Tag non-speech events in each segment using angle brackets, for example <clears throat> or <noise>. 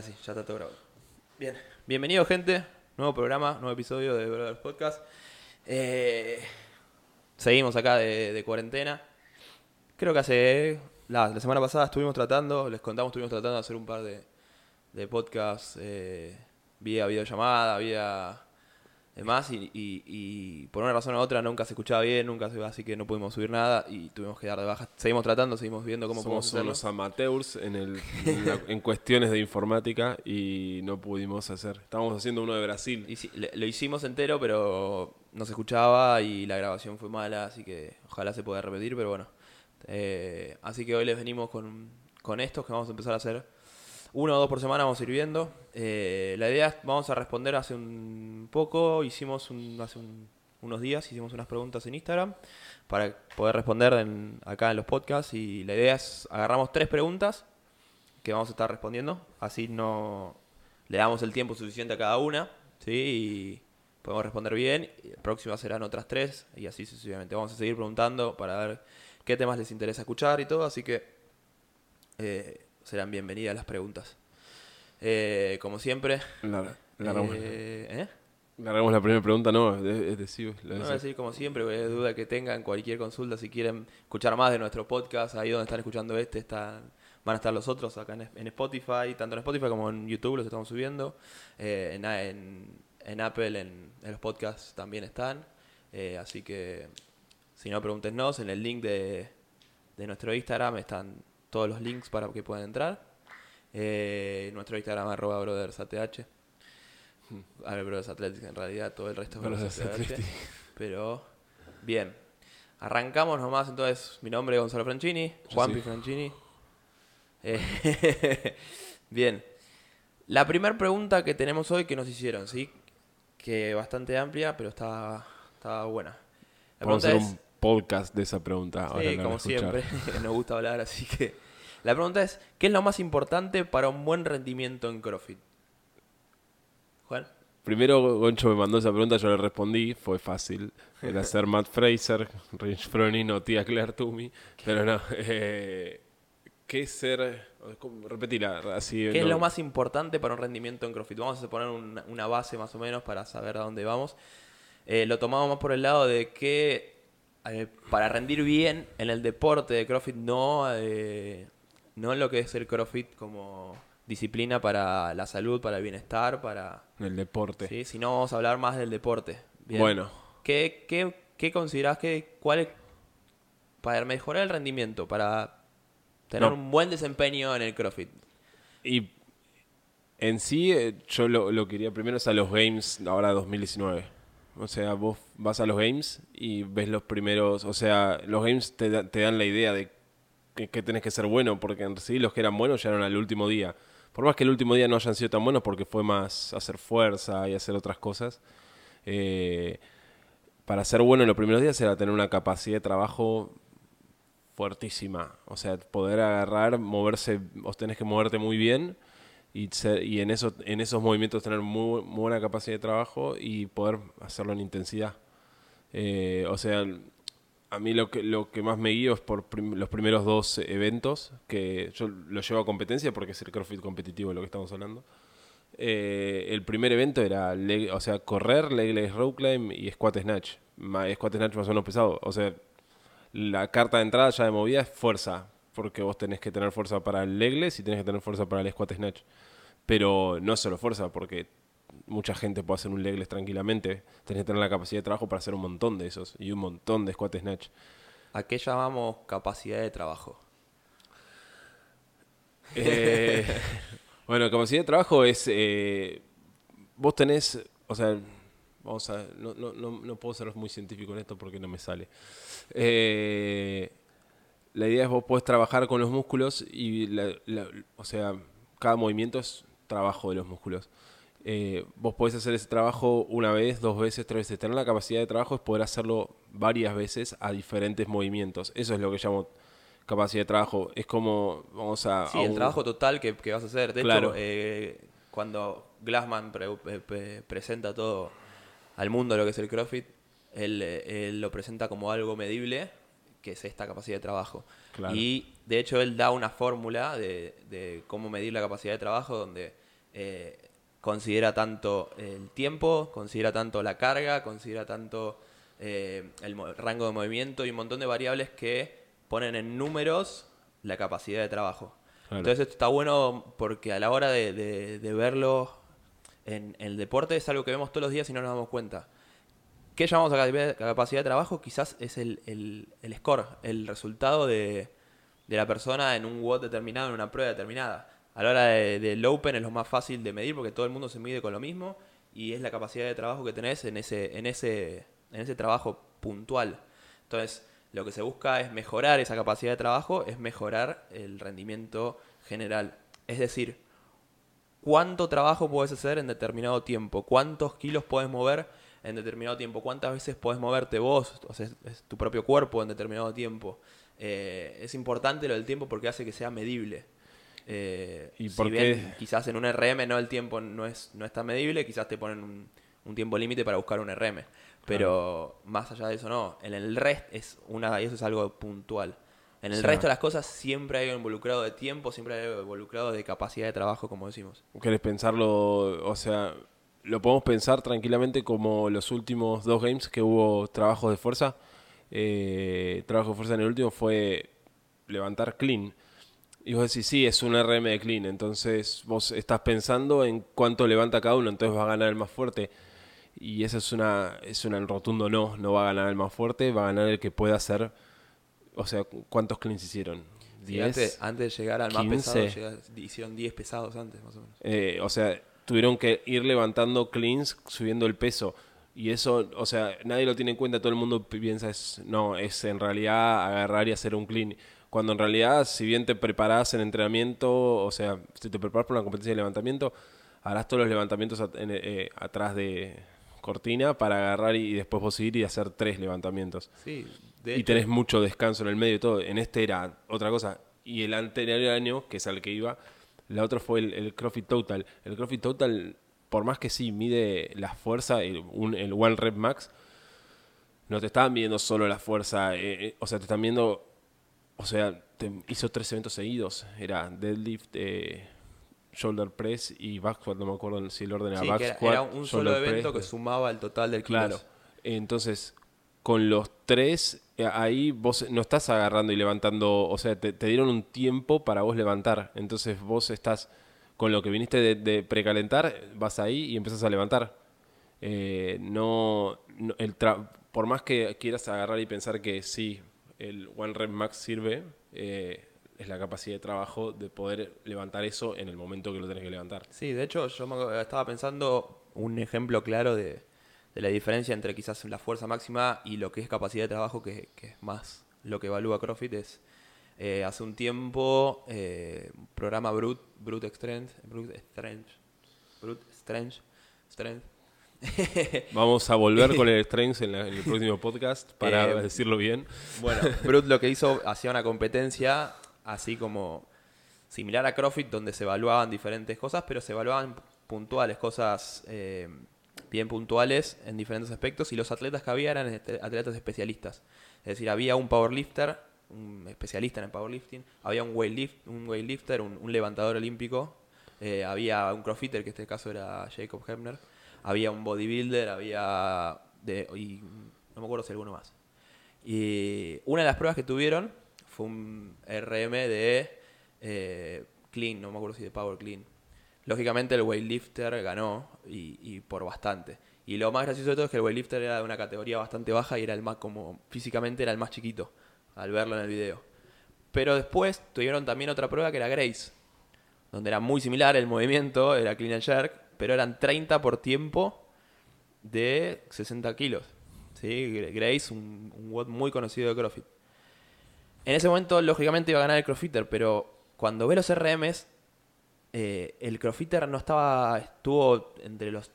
Ahora sí, ya está todo grabado. Bien, bienvenido gente, nuevo programa, nuevo episodio de Brothers Podcast. Eh, seguimos acá de, de cuarentena. Creo que hace, la, la semana pasada estuvimos tratando, les contamos, estuvimos tratando de hacer un par de, de podcasts eh, vía videollamada, vía demás, y, y- y por una razón u otra nunca se escuchaba bien, nunca se así que no pudimos subir nada y tuvimos que dar de baja. Seguimos tratando, seguimos viendo cómo podemos Somos hacerlo. unos amateurs en, el, <laughs> en, la- en cuestiones de informática y no pudimos hacer. Estábamos haciendo uno de Brasil. Y sí, le- lo hicimos entero, pero no se escuchaba y la grabación fue mala, así que ojalá se pueda repetir, pero bueno. Eh, así que hoy les venimos con, con estos que vamos a empezar a hacer. Uno o dos por semana vamos a. Eh, la idea es, vamos a responder hace un poco, hicimos hace un- unos días, hicimos unas preguntas en Instagram para poder responder en- acá en los podcasts y la idea es, agarramos tres preguntas que vamos a estar respondiendo, así no le damos el tiempo suficiente a cada una, ¿sí? Y podemos responder bien. Próximo serán otras tres y así sucesivamente. Vamos a seguir preguntando para ver qué temas les interesa escuchar y todo, así que eh, serán bienvenidas las preguntas. Eh, como siempre, Lar- largamos, eh, ¿eh? largamos la primera pregunta, no, es, decir, No, decir como siempre, cualquier duda que tengan, cualquier consulta, si quieren escuchar más de nuestro podcast, ahí donde están escuchando este, están, van a estar los otros acá en, en Spotify, tanto en Spotify como en YouTube los estamos subiendo, eh, en, en- en Apple, en, en los podcasts también están, eh, así que si no, pregúntenos, en el link de, de nuestro Instagram están todos los links para que puedan entrar. Eh, nuestro Instagram arroba brothersath. A ver, Brothers Athletics en realidad, todo el resto es Brothers. Pero, bien. Arrancamos nomás entonces. Mi nombre es Gonzalo Franchini, Juanpi sí. Franchini. Eh, <laughs> bien. La primera pregunta que tenemos hoy que nos hicieron, ¿sí? Que bastante amplia, pero está, está buena. La Vamos pregunta es... un podcast de esa pregunta. ahora Sí, como siempre, <laughs> nos gusta hablar, así que... La pregunta es, ¿qué es lo más importante para un buen rendimiento en CrossFit? Juan. Primero Goncho me mandó esa pregunta, yo le respondí, fue fácil. Era <laughs> ser Matt Fraser, Rich Froning o tía Claire Toomey. Pero no, eh, ¿qué es ser? ¿cómo? Repetila, así. ¿Qué es lo más importante para un rendimiento en CrossFit? Vamos a poner una, una base más o menos para saber a dónde vamos. Eh, lo tomamos más por el lado de que eh, para rendir bien en el deporte de CrossFit, no, eh, no en lo que es el CrossFit como disciplina para la salud, para el bienestar, para... El deporte. ¿sí? Sino vamos a hablar más del deporte. Bien. Bueno, ¿Qué, qué, qué considerás que, cuál es, para mejorar el rendimiento, para tener No. un buen desempeño en el CrossFit? Y en sí, eh, yo lo, lo quería primero es a los Games ahora 2019. O sea, vos vas a los Games y ves los primeros. O sea, los Games te, te dan la idea de que, que tenés que ser bueno, porque en sí los que eran buenos llegaron al último día. Por más que el último día no hayan sido tan buenos, porque fue más hacer fuerza y hacer otras cosas. eh, para ser bueno en los primeros días era tener una capacidad de trabajo fuertísima. O sea, poder agarrar, moverse, vos tenés que moverte muy bien y, ser- y en, eso, en esos movimientos tener muy, muy buena capacidad de trabajo y poder hacerlo en intensidad. Eh, o sea, a mí lo que, lo que más me guío es por prim- los primeros dos eventos, que yo lo llevo a competencia porque es el CrossFit competitivo de lo que estamos hablando. Eh, el primer evento era, leg- o sea, correr, leg leg row climb y squat snatch. Ma- squat snatch más o menos pesado. O sea, la carta de entrada ya de movida es fuerza, porque vos tenés que tener fuerza para el legless y tenés que tener fuerza para el squat snatch. Pero no solo fuerza, porque mucha gente puede hacer un legless tranquilamente. Tenés que tener la capacidad de trabajo para hacer un montón de esos y un montón de squat snatch. ¿A qué llamamos capacidad de trabajo? Eh, <laughs> bueno, capacidad de trabajo es. eh, vos tenés. O sea, vamos a. No, no, no, no puedo ser muy científico en esto porque no me sale. Eh, la idea es vos podés trabajar con los músculos y. la- la- o sea, cada movimiento es trabajo de los músculos. Eh, vos podés hacer ese trabajo una vez, dos veces, tres veces. Tener la capacidad de trabajo es poder hacerlo varias veces a diferentes movimientos. Eso es lo que llamo capacidad de trabajo. Es como, vamos a... Sí, a el un- trabajo total que, que vas a hacer. De Claro. hecho, eh, cuando Glassman pre- pre- pre- presenta todo al mundo lo que es el CrossFit, él, eh, él lo presenta como algo medible, que es esta capacidad de trabajo. Claro. Y de hecho él da una fórmula de, de cómo medir la capacidad de trabajo donde eh, considera tanto el tiempo, considera tanto la carga, considera tanto eh, el rango de movimiento y un montón de variables que ponen en números la capacidad de trabajo. Claro. Entonces esto está bueno porque a la hora de, de- de verlo en, en el deporte es algo que vemos todos los días y no nos damos cuenta. ¿Qué llamamos a capacidad- de trabajo? Quizás es el, el- score, el resultado de, de la persona en un WOD determinado, en una prueba determinada. A la hora de- del Open es lo más fácil de medir porque todo el mundo se mide con lo mismo y es la capacidad de trabajo que tenés en ese, en ese, en ese trabajo puntual. Entonces, lo que se busca es mejorar esa capacidad de trabajo, es mejorar el rendimiento general. Es decir, cuánto trabajo puedes hacer en determinado tiempo, cuántos kilos puedes mover en determinado tiempo, cuántas veces puedes moverte vos, o sea, es, es tu propio cuerpo en determinado tiempo. Eh, es importante lo del tiempo porque hace que sea medible. Eh, ¿Y si por bien qué? quizás en un RM no el tiempo no es, no es tan medible, quizás te ponen un, un tiempo límite para buscar un RM. Pero más allá de eso no, en el resto es una, y eso es algo puntual. En el O sea- resto de las cosas siempre hay algo involucrado de tiempo, siempre hay algo involucrado de capacidad de trabajo, como decimos. ¿Querés pensarlo? O sea, lo podemos pensar tranquilamente como los últimos dos games que hubo trabajos de fuerza. Eh, trabajo de fuerza en el último fue levantar clean. Y vos decís, sí, es un RM de clean. Entonces vos estás pensando en cuánto levanta cada uno, entonces va a ganar el más fuerte. Y eso es una, es una en rotundo no, no va a ganar el más fuerte, va a ganar el que pueda hacer. O sea, ¿cuántos cleans hicieron? Sí, ¿10? antes, antes de llegar al más 15. pesado, hicieron 10 pesados antes, más o menos. Eh, o sea, tuvieron que ir levantando cleans, subiendo el peso. Y eso, o sea, nadie lo tiene en cuenta, todo el mundo piensa, es, no, es en realidad agarrar y hacer un clean. Cuando en realidad, si bien te preparás en entrenamiento, o sea, si te preparas para una competencia de levantamiento, harás todos los levantamientos at- en- eh, atrás de cortina para agarrar y, y después vos ir y hacer tres levantamientos. Sí, de y tenés mucho descanso en el medio y todo. En este era otra cosa. Y el anterior año, que es al que iba, la otra fue el, el CrossFit Total. El CrossFit Total, por más que sí mide la fuerza, el, un- el One Rep Max, no te estaban viendo solo la fuerza. eh, eh, o sea, te están viendo. O sea, te hizo tres eventos seguidos. Era deadlift, eh, shoulder press y back squat. No me acuerdo si el orden era sí, back era, un solo evento press, que sumaba el total del Claro. kilos. Entonces, con los tres, eh, ahí vos no estás agarrando y levantando, o sea, te, dieron un tiempo para vos levantar. Entonces vos estás, con lo que viniste de, precalentar, vas ahí y empiezas a levantar. Eh, no, el por más que quieras agarrar y pensar que sí, el One Rep Max sirve, eh, es la capacidad de trabajo de poder levantar eso en el momento que lo tenés que levantar. Sí, de hecho, yo estaba pensando un ejemplo claro de, de la diferencia entre quizás la fuerza máxima y lo que es capacidad de trabajo, que, que es más lo que evalúa CrossFit, es eh, hace un tiempo eh, un programa Brute, Brute Strength, Brute Strength, Brute Strength, Strength. <laughs> Vamos a volver con el <laughs> Strength en, la- en el próximo podcast para Eh, decirlo bien. Bueno, Brute lo que hizo, hacía una competencia así como similar a CrossFit, donde se evaluaban diferentes cosas, pero se evaluaban puntuales, cosas bien puntuales en diferentes aspectos, y los atletas que había eran atletas especialistas. Es decir, había un powerlifter, un especialista en el powerlifting, había un, weightlift, un weightlifter, un, un levantador olímpico, eh, había un crossfitter, que en este caso era Jacob Hebner, había un bodybuilder, había... De, y no me acuerdo si alguno más. Y una de las pruebas que tuvieron fue un RM de eh, clean, no me acuerdo si de power clean. Lógicamente el weightlifter ganó y, por bastante. Y lo más gracioso de todo es que el weightlifter era de una categoría bastante baja y era el más como físicamente era el más chiquito al verlo en el video. Pero después tuvieron también otra prueba que era Grace, donde era muy similar el movimiento, era clean and jerk, pero eran 30 por tiempo de 60 kilos. ¿sí? Grace, un, un muy conocido de CrossFit. En ese momento, lógicamente, iba a ganar el CrossFitter, pero cuando ve los RMs, eh, el CrossFitter no estaba, estuvo entre los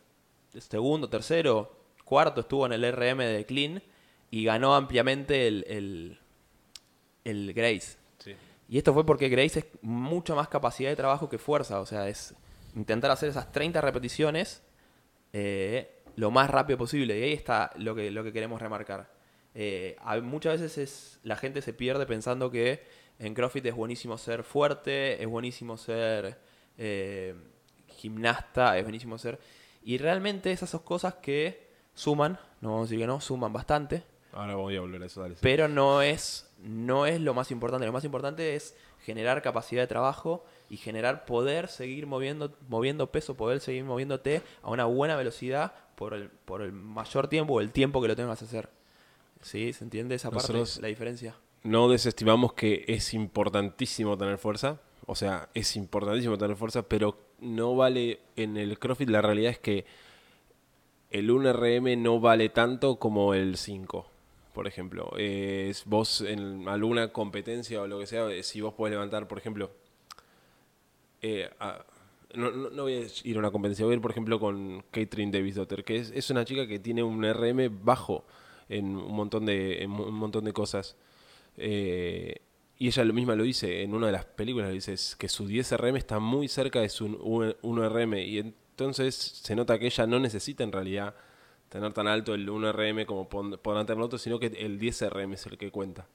segundo, tercero, cuarto, estuvo en el RM de Clean y ganó ampliamente el, el, el Grace. Y esto fue porque Grace es mucho más capacidad de trabajo que fuerza. O sea, es intentar hacer esas 30 repeticiones eh, lo más rápido posible. Y ahí está lo que, lo que queremos remarcar. Eh, muchas veces es, la gente se pierde pensando que en CrossFit es buenísimo ser fuerte, es buenísimo ser eh, gimnasta, es buenísimo ser. Y realmente esas son cosas que suman, no vamos a decir que no, suman bastante, Ahora voy a volver a eso, dale. pero no es, no es lo más importante. Lo más importante es generar capacidad de trabajo y generar poder seguir moviendo, moviendo peso, poder seguir moviéndote a una buena velocidad por el, por el mayor tiempo o el tiempo que lo tengas que hacer. ¿Sí? ¿Se entiende esa parte? La diferencia. no desestimamos que es importantísimo tener fuerza. O sea, es importantísimo tener fuerza, pero no vale en el CrossFit. La realidad es que el 1RM no vale tanto como el 5, por ejemplo. Vos en alguna competencia o lo que sea, si vos podés levantar, por ejemplo, eh, no, voy a ir a una competencia, voy a ir, por ejemplo, con Catherine Davis Dotter, que es, una chica que tiene un RM bajo en un montón de, un montón de cosas. Eh, y ella lo misma lo dice en una de las películas, dice que su 10 RM está muy cerca de su 1 RM y entonces se nota que ella no necesita en realidad tener tan alto el 1 RM como podrán tener otros, sino que el 10 RM es el que cuenta.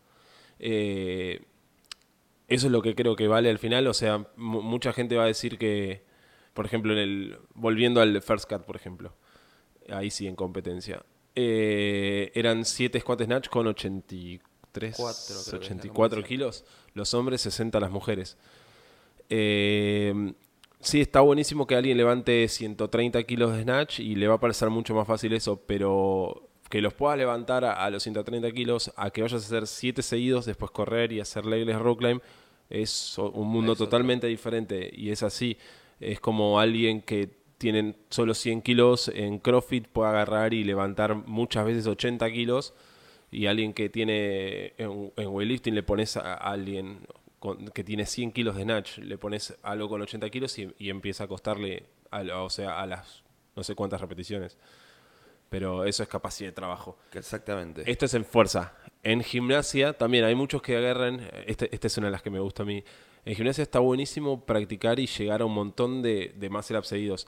Eh, eso es lo que creo que vale al final, o sea, mu- mucha gente va a decir que, por ejemplo, en el volviendo al First Cut, por ejemplo, ahí sí en competencia, eh, eran 7 squat snatch con 83, Cuatro, creo que es la 84 competición. kilos, los hombres, 60 las mujeres. Eh, sí, está buenísimo que alguien levante 130 kilos de snatch y le va a parecer mucho más fácil eso, pero que los puedas levantar a, a los 130 kilos, a que vayas a hacer 7 seguidos, después correr y hacer legless rock climb, es un mundo totalmente diferente y es así. Es como alguien que tiene solo 100 kilos en CrossFit puede agarrar y levantar muchas veces 80 kilos y alguien que tiene en, en weightlifting le pones a, alguien con- que tiene 100 kilos de snatch, le pones algo con 80 kilos y, y empieza a costarle, a, o sea, a las no sé cuántas repeticiones. Pero eso es capacidad de trabajo. Exactamente. Esto es en fuerza. En gimnasia también hay muchos que agarran, este, esta es una de las que me gusta a mí. En gimnasia está buenísimo practicar y llegar a un montón de, de ups seguidos.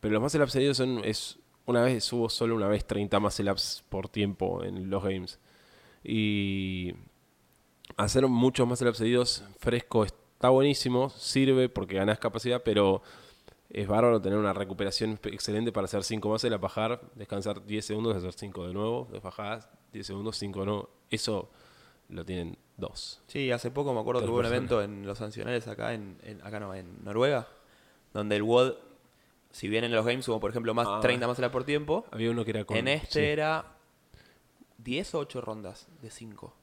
Pero los muscle ups seguidos son, es, una vez, subo solo una vez 30 muscle ups por tiempo en los games. Y hacer muchos muscle ups seguidos fresco está buenísimo, sirve porque ganas capacidad, pero es bárbaro tener una recuperación excelente para hacer 5 muscle ups, bajar, descansar 10 segundos, hacer 5 de nuevo, bajar 10 segundos, 5 de nuevo. Eso lo tienen dos. Sí, hace poco me acuerdo que hubo un evento en los sancionales acá, en, en- acá no, en Noruega, donde el WOD, si bien en los games hubo, por ejemplo, más Ah. 30 más por tiempo, Había uno que era con... en este sí. era 10 o 8 rondas de 5.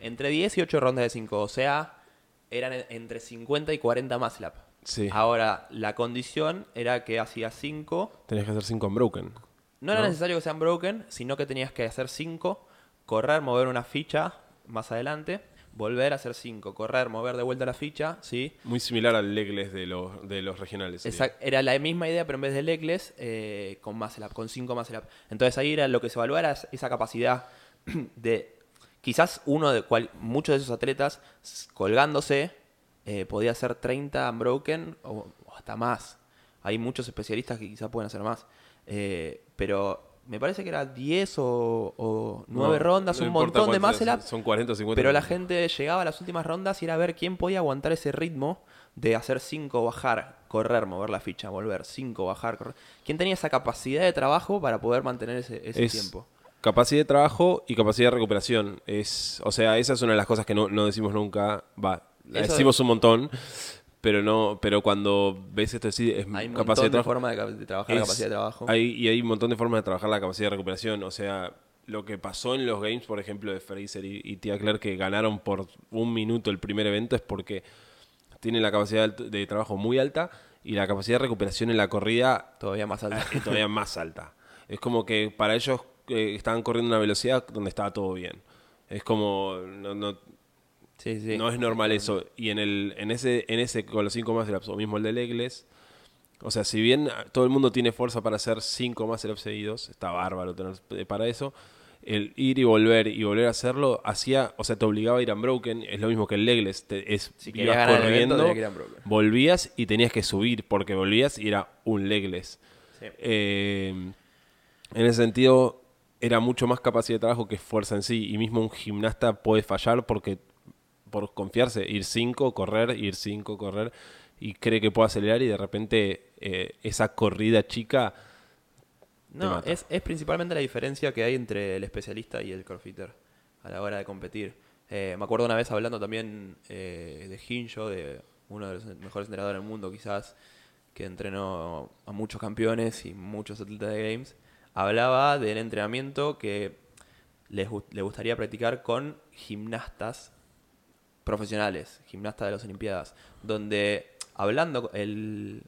Entre 10 y 8 rondas de 5, o sea, eran en- entre 50 y 40 más lap. Sí. Ahora, la condición era que hacías 5, Tenías que hacer 5 unbroken. no era ¿No? necesario que sean broken, sino que tenías que hacer 5, correr, mover una ficha más adelante, volver a hacer 5, correr, mover de vuelta la ficha, ¿sí? Muy similar al legless de los, de los regionales. Exact- era la misma idea, pero en vez de legless, eh, con up, con 5 muscle up. Entonces ahí era lo que se evaluaba era esa capacidad <clears throat> de. Quizás uno de cual, muchos de esos atletas colgándose eh, podía hacer 30 unbroken o, o hasta más. Hay muchos especialistas que quizás pueden hacer más. Eh, pero me parece que era 10 o, o 9 No, rondas, no un montón de up. Son 40 o 50. Pero la gente llegaba a las últimas rondas y era ver quién podía aguantar ese ritmo de hacer 5, bajar, correr, mover la ficha, volver, 5, bajar, correr. ¿Quién tenía esa capacidad de trabajo para poder mantener ese, ese Es tiempo? Capacidad de trabajo y capacidad de recuperación. Es, o sea, esa es una de las cosas que no, no decimos nunca. Va, la Eso- decimos un montón, pero no, pero cuando ves esto sí, es Hay un capacidad montón de de formas de, trabajar la capacidad de trabajo. hay- y hay un montón de formas de trabajar la capacidad de recuperación. O sea, lo que pasó en los games, por ejemplo, de Fraser y, y Tia Claire, que ganaron por un minuto el primer evento, es porque tienen la capacidad de, de trabajo muy alta y la capacidad de recuperación en la corrida Todavía más alto. <laughs> es todavía más alta. Es como que para ellos eh, estaban corriendo a una velocidad donde estaba todo bien. Es como no, no, sí, sí. no es normal eso. Y en el en ese en ese con los 5 más o mismo el de Legles, o sea, si bien todo el mundo tiene fuerza para hacer 5 más seguidos, está bárbaro tener eh, para eso. El ir y volver y volver a hacerlo hacía, o sea, te obligaba a ir unbroken, es lo mismo que el Legles, te, es Si ibas evento, corriendo, volvías y tenías que subir porque volvías y era un Legles. Sí. Eh, en ese sentido, era mucho más capacidad de trabajo que fuerza en sí. Y mismo un gimnasta puede fallar porque por confiarse, ir 5, correr, ir 5, correr. y cree que puede acelerar y de repente eh, esa corrida chica No, es, es principalmente la diferencia que hay entre el especialista y el crossfitter a la hora de competir. Eh, me acuerdo una vez hablando también eh, de Hinjo, de uno de los mejores entrenadores del mundo quizás, que entrenó a muchos campeones y muchos atletas de Games, hablaba del entrenamiento que les, le gustaría practicar con gimnastas profesionales, gimnastas de las Olimpiadas, donde hablando, el,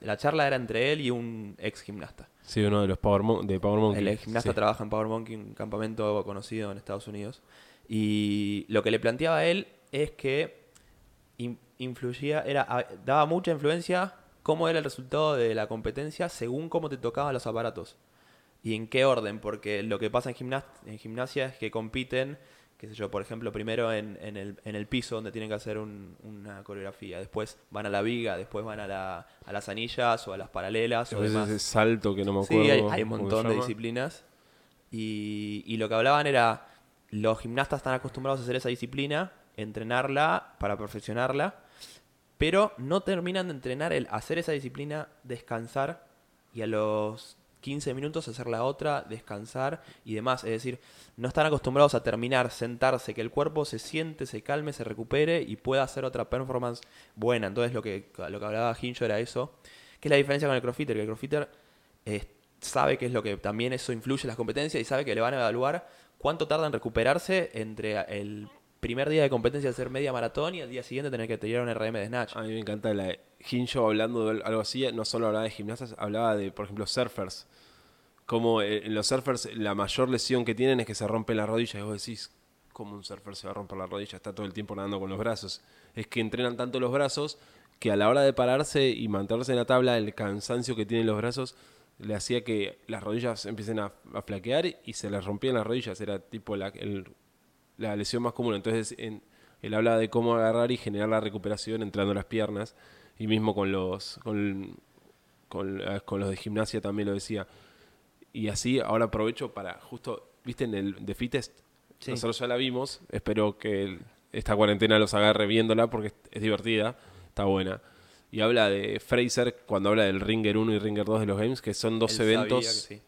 la charla era entre él y un ex gimnasta. Sí, uno de los Power, Mon- de Power Monkey. El gimnasta Sí. trabaja en Power Monkey, un campamento conocido en Estados Unidos. Y lo que le planteaba a él es que in- influía, era, daba mucha influencia cómo era el resultado de la competencia según cómo te tocaban los aparatos. Y en qué orden, porque lo que pasa en, gimnas- en gimnasia es que compiten, qué sé yo, por ejemplo, primero en, en el, en el piso donde tienen que hacer un- una coreografía, después van a la viga, después van a, la- a las anillas o a las paralelas o demás. ese salto que no me Sí, acuerdo. hay, hay un montón de disciplinas. Y, y lo que hablaban era, los gimnastas están acostumbrados a hacer esa disciplina, entrenarla para perfeccionarla, pero no terminan de entrenar el hacer esa disciplina, descansar y a los 15 minutos hacer la otra, descansar y demás. Es decir, no están acostumbrados a terminar, sentarse, que el cuerpo se siente, se calme, se recupere y pueda hacer otra performance buena. Entonces lo que, lo que hablaba Hincho era eso. Que es la diferencia con el crossfitter, que el crossfitter eh, sabe que es lo que también eso influye en las competencias y sabe que le van a evaluar cuánto tarda en recuperarse entre el primer día de competencia hacer media maratón y al día siguiente tener que tirar un RM de snatch. A mí me encanta la Hinjo hablando de algo así, no solo hablaba de gimnastas, hablaba de, por ejemplo, surfers. Como eh, en los surfers la mayor lesión que tienen es que se rompen las rodillas. Y vos decís, ¿cómo un surfer se va a romper la rodilla? Está todo el tiempo nadando con los brazos. Es que entrenan tanto los brazos que a la hora de pararse y mantenerse en la tabla, el cansancio que tienen los brazos le hacía que las rodillas empiecen a, a flaquear y se les rompían las rodillas. Era tipo la, el- la lesión más común. Entonces, en- él habla de cómo agarrar y generar la recuperación entrando las piernas. Y mismo con los, con, con, eh, con los de gimnasia también lo decía. Y así, ahora aprovecho para justo, viste, en el The Fittest, Sí. nosotros ya la vimos. Espero que esta cuarentena los agarre viéndola porque es, divertida, está buena. Y habla de Fraser cuando habla del Ringer 1 y Ringer 2 de los Games, que son dos Él sabía eventos que sí.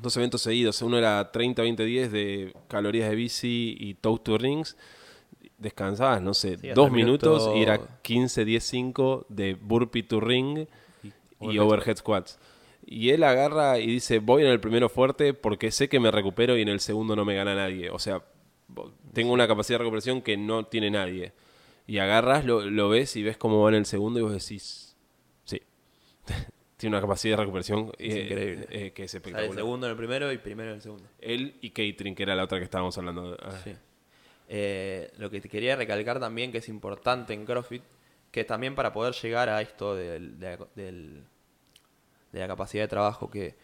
Dos eventos seguidos. Uno era 30-20-10 de calorías de bici y toast to rings. Descansabas, no sé, Sí, dos minutos minuto- y era 15-10-5 de burpee to ring y, overhead overhead squats. Y él agarra y dice, voy en el primero fuerte porque sé que me recupero y en el segundo no me gana nadie. O sea, tengo una capacidad de recuperación que no tiene nadie. Y agarras, lo, lo ves y ves cómo va en el segundo y vos decís, sí. <laughs> tiene una capacidad de recuperación Es eh, increíble. eh, que es el espectacular. segundo en el primero y primero en el segundo. Él y Catering, que era la otra que estábamos hablando. Ah, Sí. Eh, lo que te quería recalcar también que es importante en CrossFit, que también para poder llegar a esto del- de, la, del- de la capacidad de trabajo, que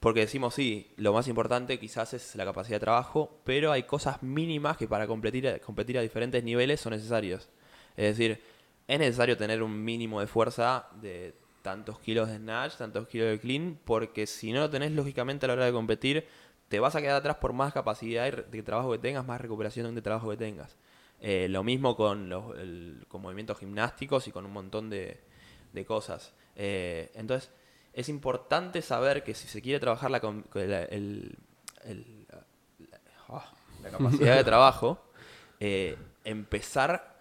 porque decimos sí, lo más importante quizás es la capacidad de trabajo, pero hay cosas mínimas que para competir, competir a diferentes niveles son necesarios. Es decir, es necesario tener un mínimo de fuerza de tantos kilos de snatch, tantos kilos de clean, porque si no lo tenés lógicamente a la hora de competir, te vas a quedar atrás por más capacidad de trabajo que tengas, más recuperación de trabajo que tengas. Eh, lo mismo con, los, el- con movimientos gimnásticos y con un montón de, de cosas. Eh, entonces, es importante saber que si se quiere trabajar la, la- el- el- la- ah, la <laughs> capacidad de trabajo, eh, empezar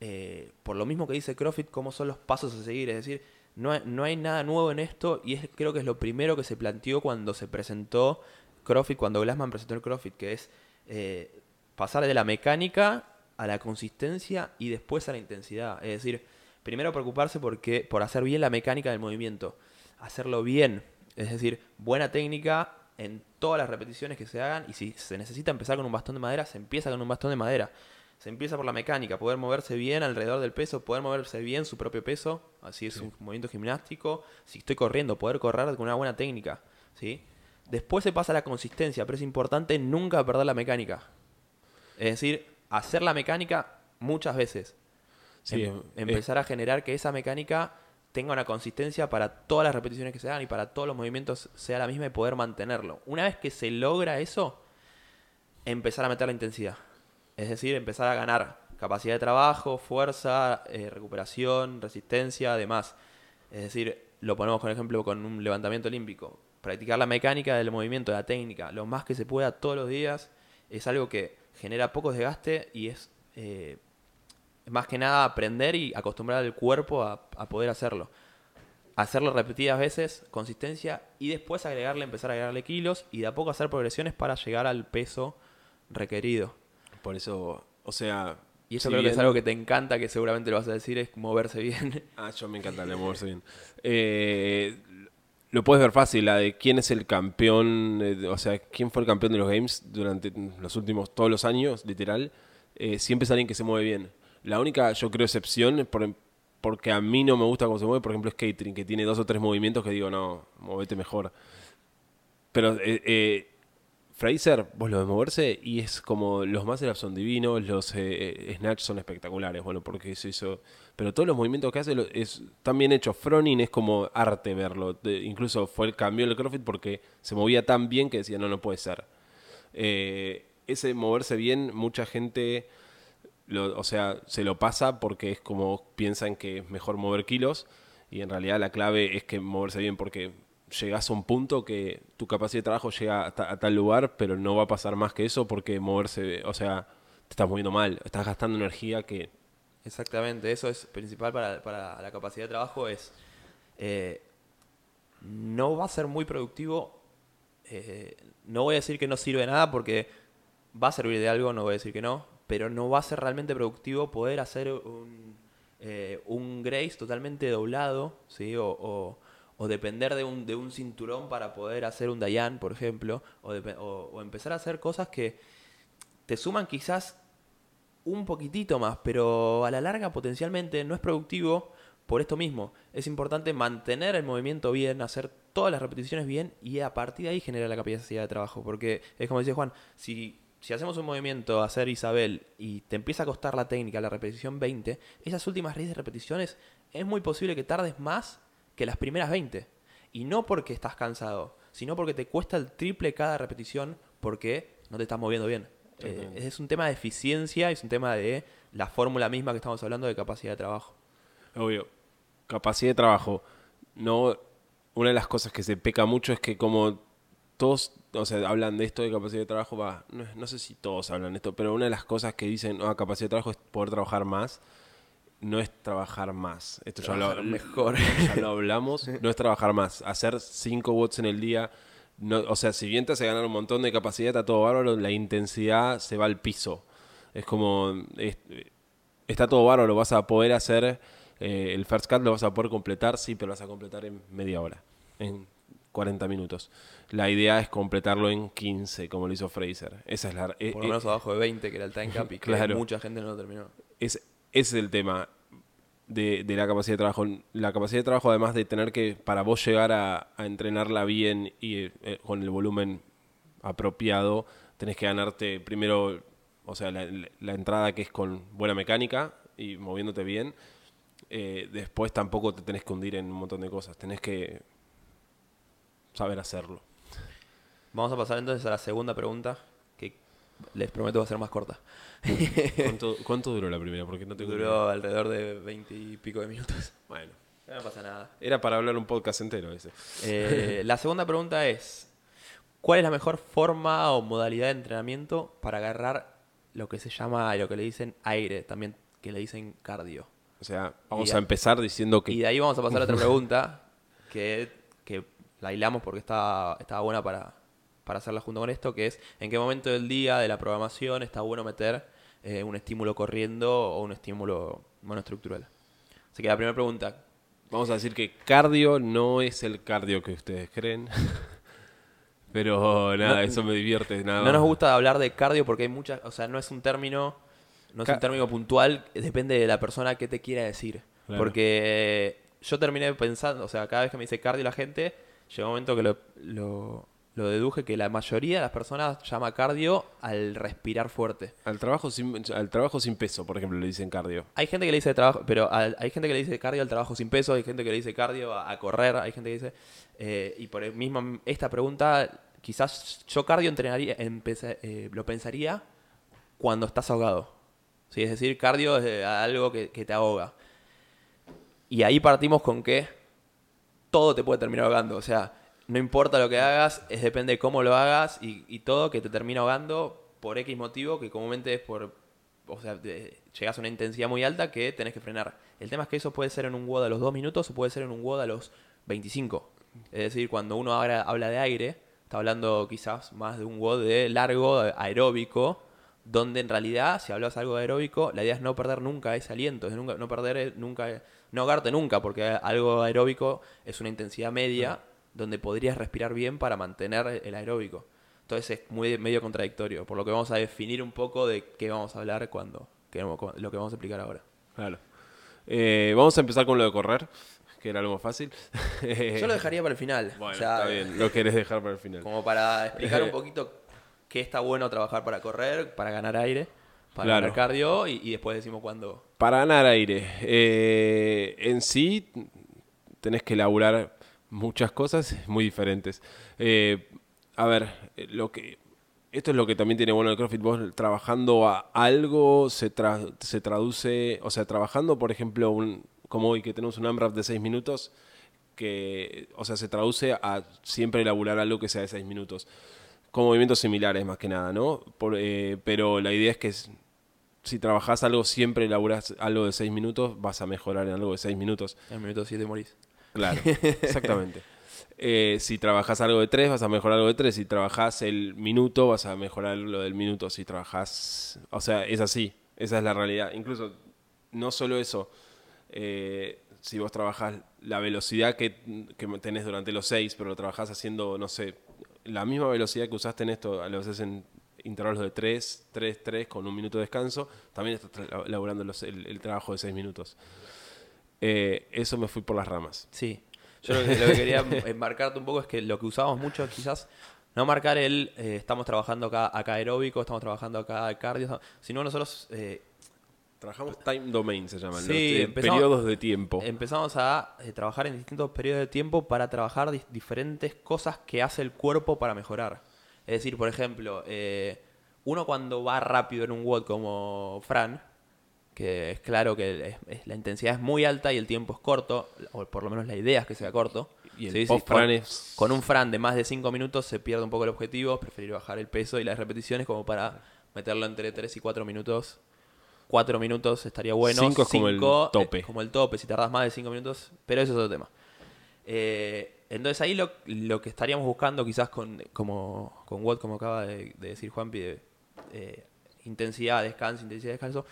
eh, por lo mismo que dice CrossFit, cómo son los pasos a seguir. Es decir, no hay, no hay nada nuevo en esto y es, creo que es lo primero que se planteó cuando se presentó CrossFit, cuando Glassman presentó el CrossFit, que es eh, pasar de la mecánica a la consistencia y después a la intensidad. Es decir, primero preocuparse porque, por hacer bien la mecánica del movimiento, hacerlo bien, es decir, buena técnica en todas las repeticiones que se hagan y si se necesita empezar con un bastón de madera, se empieza con un bastón de madera. Se empieza por la mecánica, poder moverse bien alrededor del peso, poder moverse bien su propio peso, así es un movimiento gimnástico. Si estoy corriendo, poder correr con una buena técnica, ¿sí? Después se pasa a la consistencia, pero es importante nunca perder la mecánica. Es decir, hacer la mecánica muchas veces. Sí, Em- empezar a generar que esa mecánica tenga una consistencia para todas las repeticiones que se hagan y para todos los movimientos sea la misma y poder mantenerlo. Una vez que se logra eso, empezar a meter la intensidad. Es decir, empezar a ganar capacidad de trabajo, fuerza, eh, recuperación, resistencia, además. Es decir, lo ponemos con ejemplo con un levantamiento olímpico. Practicar la mecánica del movimiento, la técnica, lo más que se pueda todos los días, es algo que genera poco desgaste y es eh, más que nada aprender y acostumbrar al cuerpo a, a poder hacerlo. Hacerlo repetidas veces, consistencia y después agregarle, empezar a agregarle kilos y de a poco hacer progresiones para llegar al peso requerido. Por eso, o sea... Y eso si creo que es algo que te encanta, que seguramente lo vas a decir, es moverse bien. <laughs> Ah, yo me encanta de moverse bien. Eh, lo puedes ver fácil, la de quién es el campeón, eh, o sea, quién fue el campeón de los games durante los últimos, todos los años, literal. Eh, siempre es alguien que se mueve bien. La única, yo creo, excepción, por- porque a mí no me gusta cómo se mueve, por ejemplo, es Catering, que tiene dos o tres movimientos que digo, no, movete mejor. Pero eh, Fraser, vos lo ves moverse y es como los más son divinos, los eh, eh, Snatch son espectaculares, bueno, porque se hizo. Pero todos los movimientos que hace es, están bien hechos. Fronin es como arte verlo. Incluso fue el cambio del CrossFit porque se movía tan bien que decía, no, no puede ser. Eh, ese moverse bien, mucha gente. lo- o sea, se lo pasa porque es como piensan que es mejor mover kilos y en realidad la clave es que moverse bien porque llegas a un punto que tu capacidad de trabajo llega a, a tal lugar, pero no va a pasar más que eso porque moverse, o sea, te estás moviendo mal, estás gastando energía que Exactamente, eso es principal para, para la capacidad de trabajo, es eh, no va a ser muy productivo, eh, no voy a decir que no sirve nada porque va a servir de algo, no voy a decir que no, pero no va a ser realmente productivo poder hacer un, eh, un Grace totalmente doblado, ¿sí? O, o- o depender de un, de un cinturón para poder hacer un Dayan, por ejemplo, o, o- empezar a hacer cosas que te suman quizás un poquitito más, pero a la larga potencialmente no es productivo por esto mismo. Es importante mantener el movimiento bien, hacer todas las repeticiones bien y a partir de ahí generar la capacidad de trabajo. Porque es como dice Juan, si, si hacemos un movimiento hacer Isabel y te empieza a costar la técnica, la repetición 20, esas últimas 10 repeticiones es muy posible que tardes más que las primeras 20. Y no porque estás cansado, sino porque te cuesta el triple cada repetición porque no te estás moviendo bien. Eh, es un tema de eficiencia, es un tema de la fórmula misma que estamos hablando de capacidad de trabajo. Obvio. Capacidad de trabajo. No, una de las cosas que se peca mucho es que como todos, o sea, hablan de esto de capacidad de trabajo, va, no, no sé si todos hablan de esto, pero una de las cosas que dicen, ah, capacidad de trabajo es poder trabajar más, no es trabajar más. Esto ya lo, mejor. <laughs> ya lo hablamos, no es trabajar más. Hacer 5 watts en el día, no, o sea, si bien te hace ganar un montón de capacidad, está todo bárbaro, la intensidad se va al piso. Es como, es- está todo bárbaro, lo vas a poder hacer, eh, el first cut lo vas a poder completar, sí, pero lo vas a completar en media hora, en 40 minutos. La idea es completarlo en 15, como lo hizo Fraser. Esa es la... eh, Por lo eh, menos abajo de 20, que era el time cap, y que <laughs> Claro. mucha gente no lo terminó. es, ese es el tema de, la capacidad de trabajo. La capacidad de trabajo, además de tener que, para vos llegar a, entrenarla bien y eh, con el volumen apropiado, tenés que ganarte primero, o sea, la, entrada que es con buena mecánica y moviéndote bien. Eh, después tampoco te tenés que hundir en un montón de cosas, tenés que saber hacerlo. Vamos a pasar entonces a la segunda pregunta, les prometo va a ser más corta. ¿Cuánto, <laughs> cuánto duró la primera? Porque no tengo idea. Duró alrededor de 20 y pico de minutos. Bueno, No pasa nada. era para hablar un podcast entero ese. Eh, la segunda pregunta es, ¿cuál es la mejor forma o modalidad de entrenamiento para agarrar lo que se llama, lo que le dicen aire, también que le dicen cardio? O sea, vamos Y a empezar diciendo que Y de ahí vamos a pasar a otra <laughs> pregunta, que, que la hilamos porque está, estaba buena para, para hacerla junto con esto, que es en qué momento del día de la programación está bueno meter eh, un estímulo corriendo o un estímulo monoestructural. Así que la primera pregunta, Vamos a decir que cardio no es el cardio que ustedes creen. <laughs> Pero nada, No- eso me divierte. Nada. no nos gusta hablar de cardio porque hay muchas, o sea, no es un término, no es Ca- un término puntual, depende de la persona que te quiera decir. Claro. Porque yo terminé pensando, o sea, cada vez que me dice cardio la gente, llega un momento que lo, lo, lo deduje que la mayoría de las personas llama cardio al respirar fuerte. Al trabajo, sin, al trabajo sin peso, por ejemplo, le dicen cardio. Hay gente que le dice trabajo, pero al- hay gente que le dice cardio al trabajo sin peso, hay gente que le dice cardio a, a correr, hay gente que dice eh, y por el mismo esta pregunta quizás yo cardio entrenaría eh, lo pensaría cuando estás ahogado. ¿sí? Es decir, cardio es eh, algo que, que te ahoga. Y ahí partimos con que todo te puede terminar ahogando. O sea, no importa lo que hagas, es depende de cómo lo hagas y, todo que te termina ahogando por X motivo, que comúnmente es por, o sea, de- llegas a una intensidad muy alta que tenés que frenar. El tema es que eso puede ser en un WOD a los 2 minutos o puede ser en un WOD a los 25. Es decir, cuando uno habla, habla de aire, está hablando quizás más de un WOD de largo, aeróbico, donde en realidad, si hablas algo de aeróbico, la idea es no perder nunca ese aliento, es nunca, no perder eh, nunca, no ahogarte nunca, porque algo aeróbico es una intensidad media donde podrías respirar bien para mantener el aeróbico. Entonces es muy medio contradictorio, por lo que vamos a definir un poco de qué vamos a hablar cuando, que, lo que vamos a explicar ahora. Claro. Eh, vamos a empezar con lo de correr, que era algo más fácil. <laughs> Yo lo dejaría para el final. Bueno, o sea, está bien, lo querés dejar para el final. Como para explicar un <laughs> poquito qué está bueno trabajar para correr, para ganar aire, para Claro. ganar cardio y, y después decimos cuándo. Para ganar aire, eh, en sí tenés que elaborar muchas cosas muy diferentes. Eh, a ver, eh, lo que esto es lo que también tiene bueno el CrossFit. Vos trabajando a algo se, tra- se traduce, o sea, trabajando, por ejemplo, un, como hoy que tenemos un AMRAP de 6 minutos, que, o sea, se traduce a siempre elaborar algo que sea de 6 minutos. Con movimientos similares más que nada, ¿no? Eh, pero la idea es que si trabajás algo, siempre elaborás algo de 6 minutos, vas a mejorar en algo de 6 minutos. En el minuto 7 morís. Claro, <laughs> exactamente. Eh, si trabajas algo de 3, vas a mejorar algo de 3. Si trabajas el minuto, vas a mejorar lo del minuto. Si trabajas. O sea, es así. Esa es la realidad. Incluso, no solo eso. eh, si vos trabajas la velocidad que, que tenés durante los 6, pero lo trabajás haciendo, no sé, la misma velocidad que usaste en esto, lo haces en intervalos de 3, 3, 3, con un minuto de descanso, también estás elaborando los- el, el trabajo de 6 minutos. Eh, eso me fui por las ramas. Sí. Yo lo que, lo que quería enmarcarte un poco es que lo que usamos mucho quizás no marcar el eh, estamos trabajando acá, acá aeróbico, estamos trabajando acá cardio, sino nosotros eh, Trabajamos time domain, se llaman. Sí, periodos de tiempo. empezamos a eh, trabajar en distintos periodos de tiempo para trabajar diferentes cosas que hace el cuerpo para mejorar. Es decir, por ejemplo, eh, uno cuando va rápido en un WOD como Fran, que es claro que es- es- la intensidad es muy alta y el tiempo es corto, o por lo menos la idea es que sea corto. Y el post con- Fran es- Con un Fran de más de 5 minutos se pierde un poco el objetivo, preferir bajar el peso y las repeticiones como para meterlo entre 3 y 4 minutos. 4 minutos estaría bueno. Cinco es como el tope. es como el tope, si tardás más de 5 minutos, pero eso es otro tema. Eh, entonces ahí lo, lo que estaríamos buscando quizás con, como, con Watt, como acaba de, de decir Juanpi, de eh, intensidad, descanso, intensidad, descanso,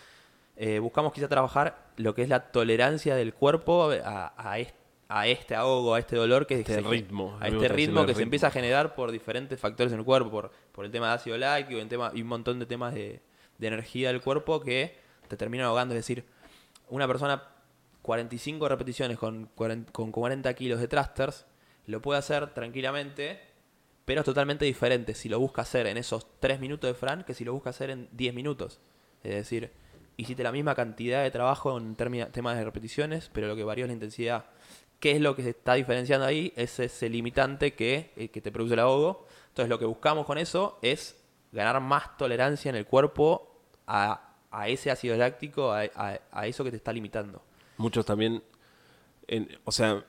eh, buscamos quizás trabajar lo que es la tolerancia del cuerpo a, a, est- a este ahogo, a este dolor que Este se- ritmo. A este ritmo que se empieza a generar por diferentes factores en el cuerpo, por, por el tema de ácido láctico, tema, y un montón de temas de, de energía del cuerpo que te terminan ahogando. Es decir, una persona 45 repeticiones con 40, con 40 kilos de thrusters lo puede hacer tranquilamente, pero es totalmente diferente si lo busca hacer en esos 3 minutos de Fran que si lo busca hacer en 10 minutos. Es decir, hiciste la misma cantidad de trabajo en temas de repeticiones, pero lo que varió es la intensidad. ¿Qué es lo que se está diferenciando ahí? Es ese limitante que, eh, que te produce el ahogo. Entonces lo que buscamos con eso es ganar más tolerancia en el cuerpo a, a ese ácido láctico, a, a- eso que te está limitando. Muchos también. o sea,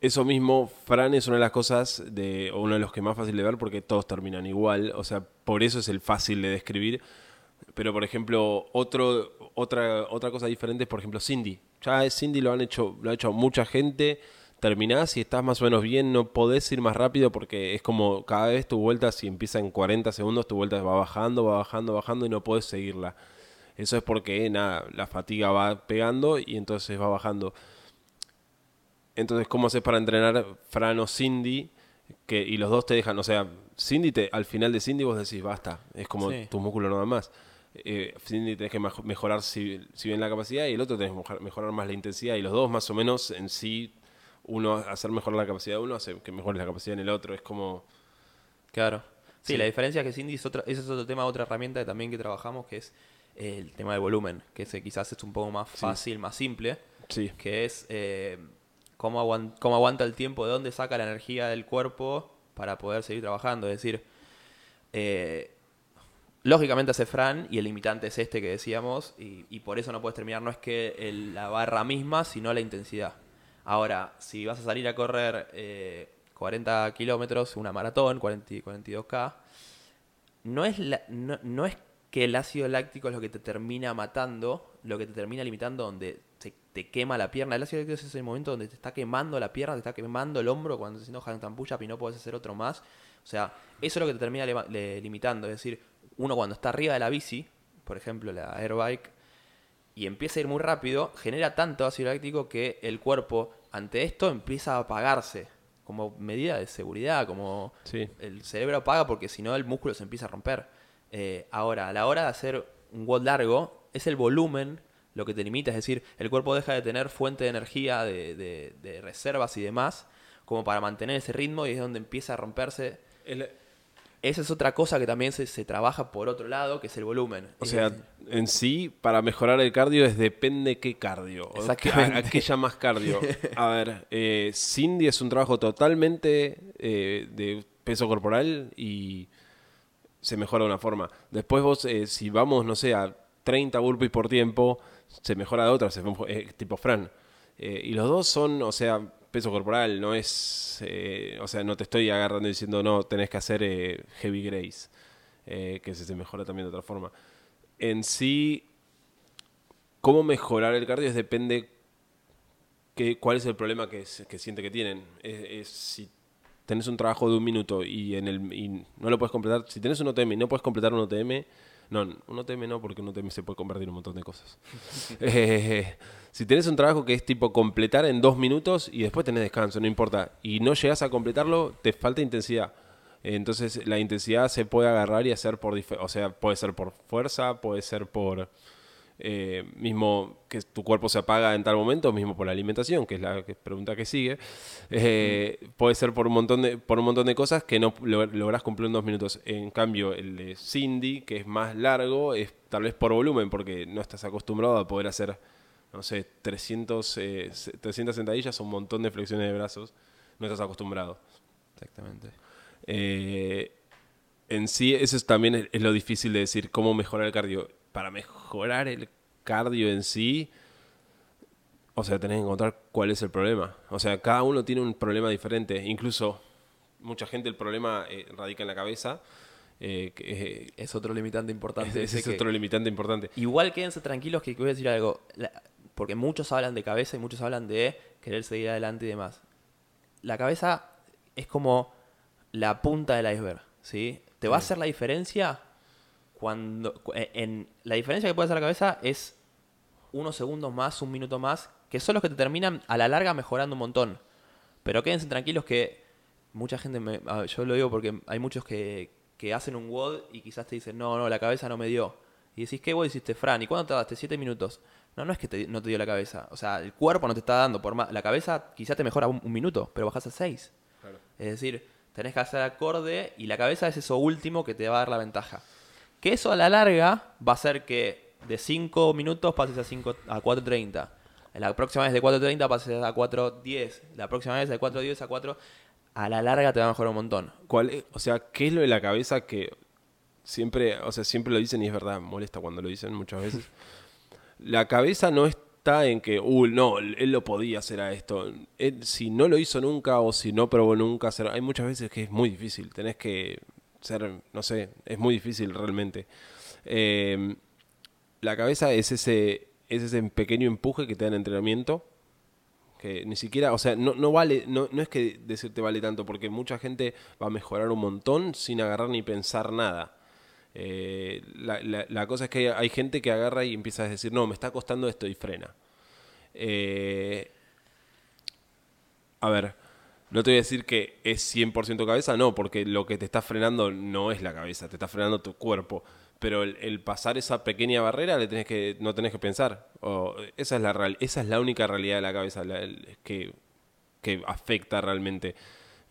eso mismo, Fran es una de las cosas, de, o uno de los que más fácil de ver porque todos terminan igual. O sea, por eso es el fácil de describir. Pero, por ejemplo, otro, otra, otra cosa diferente es, por ejemplo, Cindy. Ya Cindy lo han hecho, lo ha hecho mucha gente. Terminás y estás más o menos bien, no podés ir más rápido porque es como cada vez tu vuelta, si empieza en 40 segundos, tu vuelta va bajando, va bajando, bajando y no podés seguirla. Eso es porque, nada, la fatiga va pegando y entonces va bajando. Entonces, ¿cómo haces para entrenar Fran o Cindy? Que, y los dos te dejan, o sea, Cindy, te, al final de Cindy vos decís, basta, es como Sí. tu músculo nada más. Eh, Cindy tenés que mej- mejorar si, si bien la capacidad y el otro tenés que mejorar, más la intensidad y los dos más o menos en sí, uno hacer mejorar la capacidad de uno hace que mejore la capacidad en el otro, es como... Claro. Sí, Sí. la diferencia es que Cindy es otra, ese es otro tema, otra herramienta también que trabajamos, que es el tema del volumen, que ese quizás es un poco más fácil, más simple, Sí, que es eh, cómo aguanta el tiempo, de dónde saca la energía del cuerpo para poder seguir trabajando. Es decir, eh, lógicamente hace Fran y el limitante es este que decíamos y, y por eso no puedes terminar, no es que el- la barra misma, sino la intensidad. Ahora, si vas a salir a correr eh, 40 kilómetros, una maratón, 40, y 42K, no es, no, no es que el ácido láctico es lo que te termina matando, lo que te termina limitando donde se te quema la pierna. El ácido láctico es ese momento donde te está quemando la pierna, te está quemando el hombro cuando estás haciendo handstand push-up y no puedes hacer otro más. O sea, eso es lo que te termina limitando. Es decir, uno cuando está arriba de la bici, por ejemplo la airbike, y empieza a ir muy rápido, genera tanto ácido láctico que el cuerpo ante esto empieza a apagarse como medida de seguridad, como Sí. el cerebro apaga porque si no el músculo se empieza a romper. Eh, ahora, a la hora de hacer un WOD largo, es el volumen lo que te limita, es decir, el cuerpo deja de tener fuente de energía, de, de- de reservas y demás, como para mantener ese ritmo y es donde empieza a romperse. El- Esa es otra cosa que también se, se trabaja por otro lado, que es el volumen. o Es sea, en sí, para mejorar el cardio es depende qué cardio. Exactamente. ¿A, <laughs> a qué llamas cardio? A ver, eh, Cindy es un trabajo totalmente eh, de peso corporal y se mejora de una forma. Después vos, eh, si vamos, no sé, a 30 burpees por tiempo, se mejora de otra, se, eh, tipo Fran. Eh, y los dos son, o sea, peso corporal, no es, eh, o sea, no te estoy agarrando diciendo, no, tenés que hacer eh, heavy grace, eh, que se, se mejora también de otra forma. En sí, cómo mejorar el cardio depende que, cuál es el problema que, que siente que tienen. Es, es si tenés un trabajo de un minuto y, en el, y no lo puedes completar, si tenés un OTM y no puedes completar un OTM, no, un OTM no, porque un OTM se puede convertir en un montón de cosas. <laughs> Eh, si tenés un trabajo que es tipo completar en dos minutos y después tenés descanso, no importa, y no llegas a completarlo, te falta intensidad. Entonces la intensidad se puede agarrar y hacer por, o sea, puede ser por fuerza, puede ser por eh, mismo que tu cuerpo se apaga en tal momento, mismo por la alimentación, que es la pregunta que sigue, eh, puede ser por un montón de por un montón de cosas que no lo- lográs cumplir en dos minutos. En cambio, el de Cindy, que es más largo, es tal vez por volumen, porque no estás acostumbrado a poder hacer, no sé, 300, eh, 300 sentadillas o un montón de flexiones de brazos, no estás acostumbrado. Exactamente. Eh, en sí, eso es también es, es lo difícil de decir cómo mejorar el cardio. Para mejorar el cardio en sí, o sea, tenés que encontrar cuál es el problema. O sea, cada uno tiene un problema diferente. Incluso, mucha gente el problema eh, radica en la cabeza. eh, que, eh, Es otro limitante importante. ese es que- otro limitante importante. Igual quédense tranquilos que voy a decir algo. La- porque muchos hablan de cabeza y muchos hablan de querer seguir adelante y demás. La cabeza es como la punta del iceberg, ¿sí? Te va a hacer la diferencia cuando... cu- eh, En, la diferencia que puede hacer la cabeza es unos segundos más, un minuto más, que son los que te terminan a la larga mejorando un montón. Pero quédense tranquilos que mucha gente, me, yo lo digo porque hay muchos que, que hacen un WOD y quizás te dicen, no, no, la cabeza no me dio. Y decís, ¿qué WOD hiciste, Fran? ¿Y cuándo te daste? Siete minutos. No, no es que te- no te dio la cabeza. O sea, el cuerpo no te está dando. por más La cabeza quizás te mejora un, un minuto, pero bajás a seis. Es decir, tenés que hacer acorde y la cabeza es eso último que te va a dar la ventaja. Que eso a la larga va a hacer que de 5 minutos pases a, 5, a 4.30. La próxima vez de 4.30 pases a 4.10. La próxima vez de 4.10 a 4. A la larga te va a mejorar un montón. ¿Cuál es- o sea, ¿qué es lo de la cabeza que siempre, o sea, siempre lo dicen y es verdad, molesta cuando lo dicen muchas veces? <laughs> la cabeza no está en que, uh, no, él lo podía hacer a esto. Él, si no lo hizo nunca o si no probó nunca hacer, hay muchas veces que es muy difícil, tenés que ser, no sé, es muy difícil realmente. Eh, la cabeza es ese, es ese pequeño empuje que te da en entrenamiento que ni siquiera, o sea, no, no vale, no, no es que decirte vale tanto, porque mucha gente va a mejorar un montón sin agarrar ni pensar nada. Eh, la, cosa es que hay gente que agarra y empieza a decir, no, me está costando esto y frena. Eh, a ver, no te voy a decir que es 100% cabeza, no, porque lo que te está frenando no es la cabeza, te está frenando tu cuerpo. Pero el, pasar esa pequeña barrera le tenés que, no tenés que pensar. Esa, es la real, esa es la única realidad de la cabeza la- que, que afecta realmente.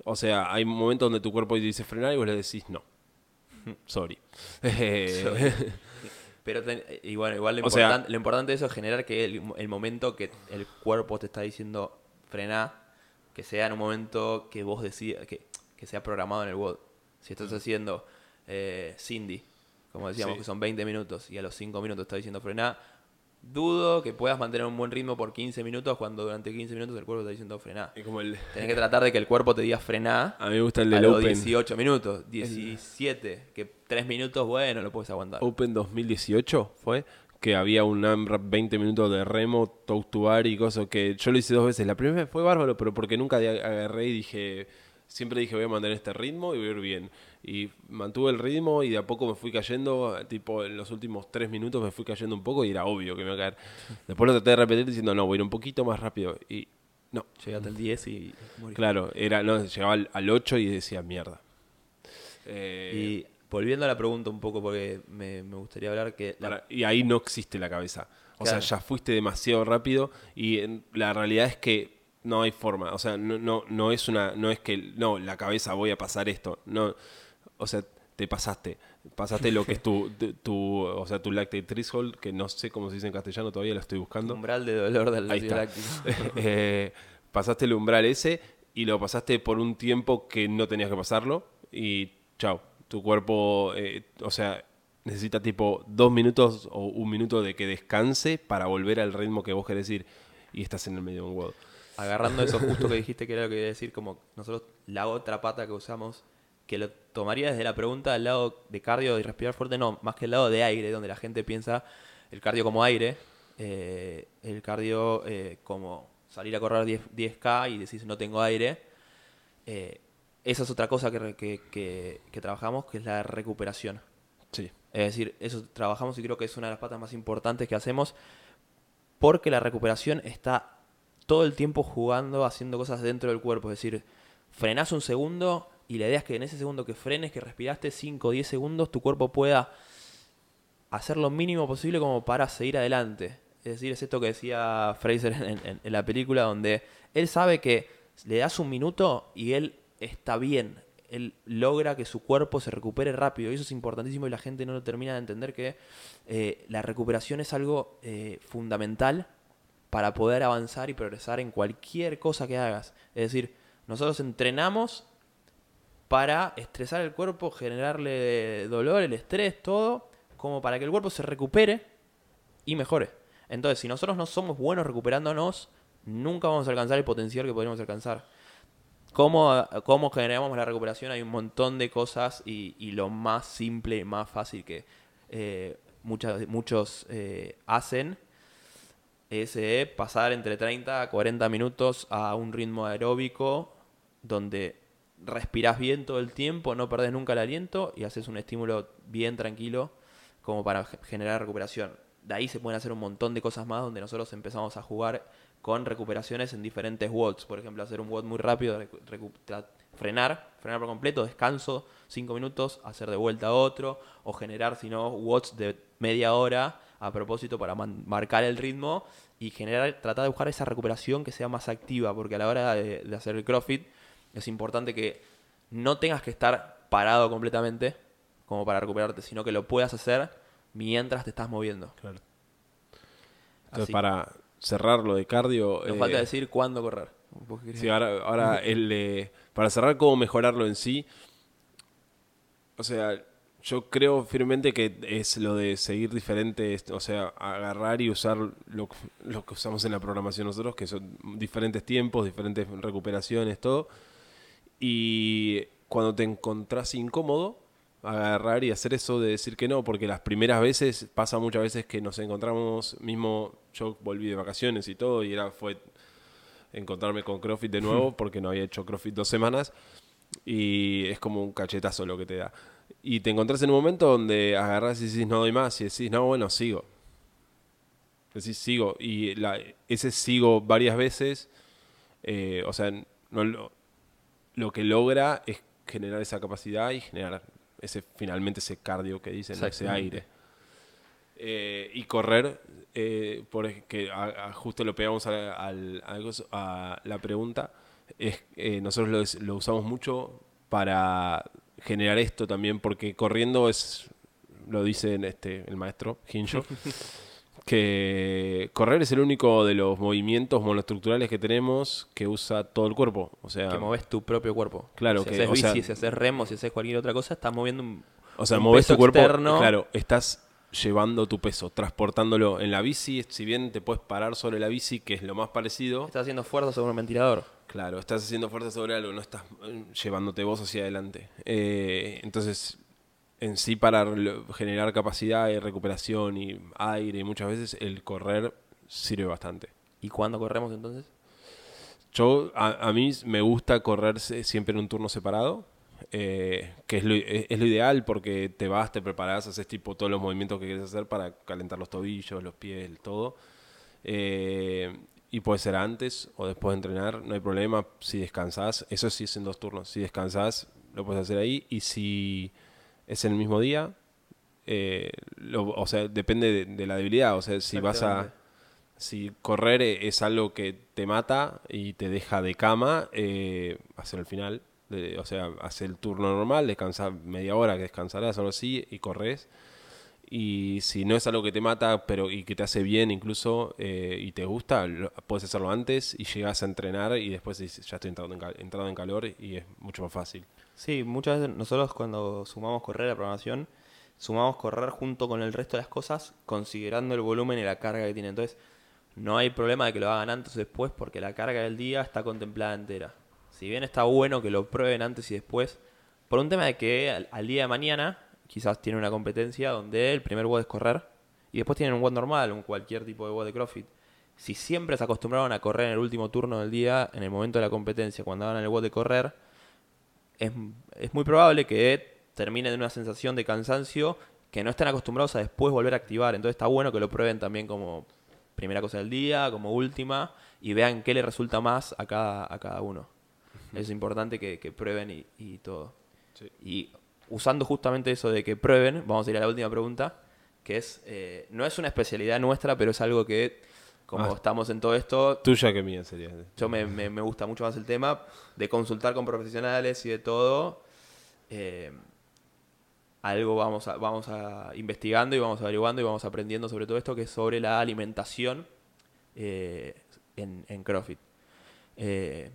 O sea, hay momentos donde tu cuerpo dice frenar y vos le decís no. <laughs> Sorry. Pero ten- y bueno, igual lo, O sea- importan- lo importante de eso es generar que el, el momento que el cuerpo te está diciendo frená, que sea en un momento que vos decidas, que, que sea programado en el WOD. Si estás haciendo eh, Cindy como decíamos Sí. que son 20 minutos y a los 5 minutos está diciendo frená, dudo que puedas mantener un buen ritmo por 15 minutos cuando durante 15 minutos el cuerpo está diciendo frená. Es como el, Tenés que tratar de que el cuerpo te diga frená a mí me gusta el del los Open. 18 minutos, 17, que 3 minutos, bueno, lo puedes aguantar. Open 2018 fue que había un AMRAP 20 minutos de remo, talk to bar y cosas que yo lo hice dos veces. La primera vez fue bárbaro, pero porque nunca agarré y dije, siempre dije voy a mantener este ritmo y voy a ir bien. Y mantuve el ritmo y de a poco me fui cayendo, tipo en los últimos tres minutos me fui cayendo un poco y era obvio que me iba a caer. <laughs> Después lo traté de repetir diciendo, no, voy a ir un poquito más rápido. Y no, Llegaste al 10 y morís. claro, era, no, llegaba al, al 8 y decía mierda. Eh, Y volviendo a la pregunta un poco, porque me, me gustaría hablar que... la- Para- y ahí no existe la cabeza. O Claro. sea, ya fuiste demasiado rápido y en- la realidad es que no hay forma. O sea, no, no, no es una, no es que no, la cabeza voy a pasar esto. No, o sea, te pasaste. Pasaste lo que es tu, tu, o sea, tu lactate threshold, que no sé cómo se dice en castellano, todavía lo estoy buscando. umbral de dolor del ácido láctico. Eh, pasaste el umbral ese y lo pasaste por un tiempo que no tenías que pasarlo y chao. Tu cuerpo, eh, o sea, necesita tipo dos minutos o un minuto de que descanse para volver al ritmo que vos querés ir y estás en el medio de un WOD. Agarrando eso justo que <laughs> dijiste que era lo que iba a decir, como nosotros la otra pata que usamos, que lo tomaría desde la pregunta del lado de cardio y respirar fuerte, no, más que el lado de aire, donde la gente piensa el cardio como aire, eh, el cardio eh, como salir a correr 10, 10K y decís no tengo aire. Eh, esa es otra cosa que, que- que trabajamos, que es la recuperación. Sí. Es decir, eso trabajamos y creo que es una de las patas más importantes que hacemos porque la recuperación está todo el tiempo jugando, haciendo cosas dentro del cuerpo. Es decir, frenás un segundo y la idea es que en ese segundo que frenes, que respiraste 5 o 10 segundos, tu cuerpo pueda hacer lo mínimo posible como para seguir adelante. Es decir, es esto que decía Fraser en, la película, donde él sabe que le das un minuto y él está bien. Él logra que su cuerpo se recupere rápido. Y eso es importantísimo y la gente no lo termina de entender que eh, la recuperación es algo eh, fundamental para poder avanzar y progresar en cualquier cosa que hagas. Es decir, nosotros entrenamos para estresar el cuerpo, generarle dolor, el estrés, todo, como para que el cuerpo se recupere y mejore. Entonces, si nosotros no somos buenos recuperándonos, nunca vamos a alcanzar el potencial que podríamos alcanzar. ¿Cómo, cómo generamos la recuperación? Hay un montón de cosas y, lo más simple y más fácil que eh, muchas, muchos eh, hacen es eh, pasar entre 30 a 40 minutos a un ritmo aeróbico donde respirás bien todo el tiempo, no perdés nunca el aliento y haces un estímulo bien tranquilo como para ge- generar recuperación. De ahí se pueden hacer un montón de cosas más donde nosotros empezamos a jugar con recuperaciones en diferentes watts. Por ejemplo, hacer un watt muy rápido, frenar, frenar por completo, descanso, 5 minutos, hacer de vuelta otro, o generar, si no, watts de media hora a propósito para marcar el ritmo y generar, tratar de buscar esa recuperación que sea más activa, porque a la hora de, de hacer el CrossFit es importante que no tengas que estar parado completamente como para recuperarte, sino que lo puedas hacer mientras te estás moviendo. Claro. Entonces, Así. para cerrar lo de cardio. Nos eh, falta decir cuándo correr. Sí, ahora, ahora <laughs> el, eh, para cerrar cómo mejorarlo en sí, o sea, yo creo firmemente que es lo de seguir diferentes, o sea, agarrar y usar lo, lo que usamos en la programación nosotros, que son diferentes tiempos, diferentes recuperaciones, todo. Y cuando te encontrás incómodo, agarrar y hacer eso de decir que no, porque las primeras veces, pasa muchas veces que nos encontramos, mismo yo volví de vacaciones y todo, y era, fue encontrarme con CrossFit de nuevo porque no había hecho CrossFit dos semanas y es como un cachetazo lo que te da. Y te encontrás en un momento donde agarrás y decís no doy más y decís no, bueno, sigo. Decís sigo. Y la, ese sigo varias veces, eh, o sea, no lo, que logra es generar esa capacidad y generar ese finalmente ese cardio que dicen, ese aire. Eh, y correr, eh, porque a, a- justo lo pegamos a, la pregunta, es eh, nosotros lo, usamos mucho para generar esto también, porque corriendo es, lo dice este, el maestro Hincho, <laughs> que correr es el único de los movimientos monoestructurales que tenemos que usa todo el cuerpo. O sea, que moves tu propio cuerpo. Claro, si que, haces o bici, sea- si haces remo, si haces cualquier otra cosa, estás moviendo un, O sea, un moves peso tu cuerpo. externo. Claro, estás llevando tu peso, transportándolo en la bici. Si bien te puedes parar sobre la bici, que es lo más parecido. Estás haciendo fuerza sobre un ventilador. Claro, estás haciendo fuerza sobre algo, no estás eh, llevándote vos hacia adelante. Eh, entonces, en sí, para generar capacidad y recuperación y aire, muchas veces el correr sirve bastante. ¿Y cuándo corremos entonces? Yo, a, a mí me gusta correr siempre en un turno separado, eh, que es lo, es, es lo ideal porque te vas, te preparas, haces tipo todos los movimientos que quieres hacer para calentar los tobillos, los pies, todo. Eh, y puede ser antes o después de entrenar, no hay problema. Si descansás, eso sí es en dos turnos. Si descansás, lo puedes hacer ahí. Y si es el mismo día, eh, lo- o sea, depende de, de la debilidad. O sea, si vas a. Si correr es algo que te mata y te deja de cama, eh, hacer el final. de- o sea, hacer el turno normal, descansar media hora que descansarás algo así y corres. Y si no es algo que te mata pero y que te hace bien incluso eh, y te gusta, lo- puedes hacerlo antes y llegas a entrenar y después dices, ya estoy entrado en, entrado en calor y es mucho más fácil. Sí, muchas veces nosotros cuando sumamos correr a la programación, sumamos correr junto con el resto de las cosas, considerando el volumen y la carga que tiene. Entonces, no hay problema de que lo hagan antes o después, porque la carga del día está contemplada entera. Si bien está bueno que lo prueben antes y después, por un tema de que al, día de mañana quizás tiene una competencia donde el primer WOD es correr y después tienen un WOD normal, un cualquier tipo de WOD de CrossFit. Si siempre se acostumbraron a correr en el último turno del día, en el momento de la competencia, cuando hagan el WOD de correr, es, es muy probable que terminen en una sensación de cansancio que no estén acostumbrados a después volver a activar. Entonces está bueno que lo prueben también como primera cosa del día, como última, y vean qué le resulta más a cada, a cada uno. Es importante que, que prueben y, y todo. Sí. Y usando justamente eso de que prueben, vamos a ir a la última pregunta, que es, eh, no es una especialidad nuestra, pero es algo que, como Ah. estamos en todo esto, Tuya que mía sería. yo me, me- me gusta mucho más el tema de consultar con profesionales y de todo. Eh, algo vamos a, vamos a investigando y vamos averiguando y vamos aprendiendo sobre todo esto que es sobre la alimentación eh, en, en CrossFit. Eh,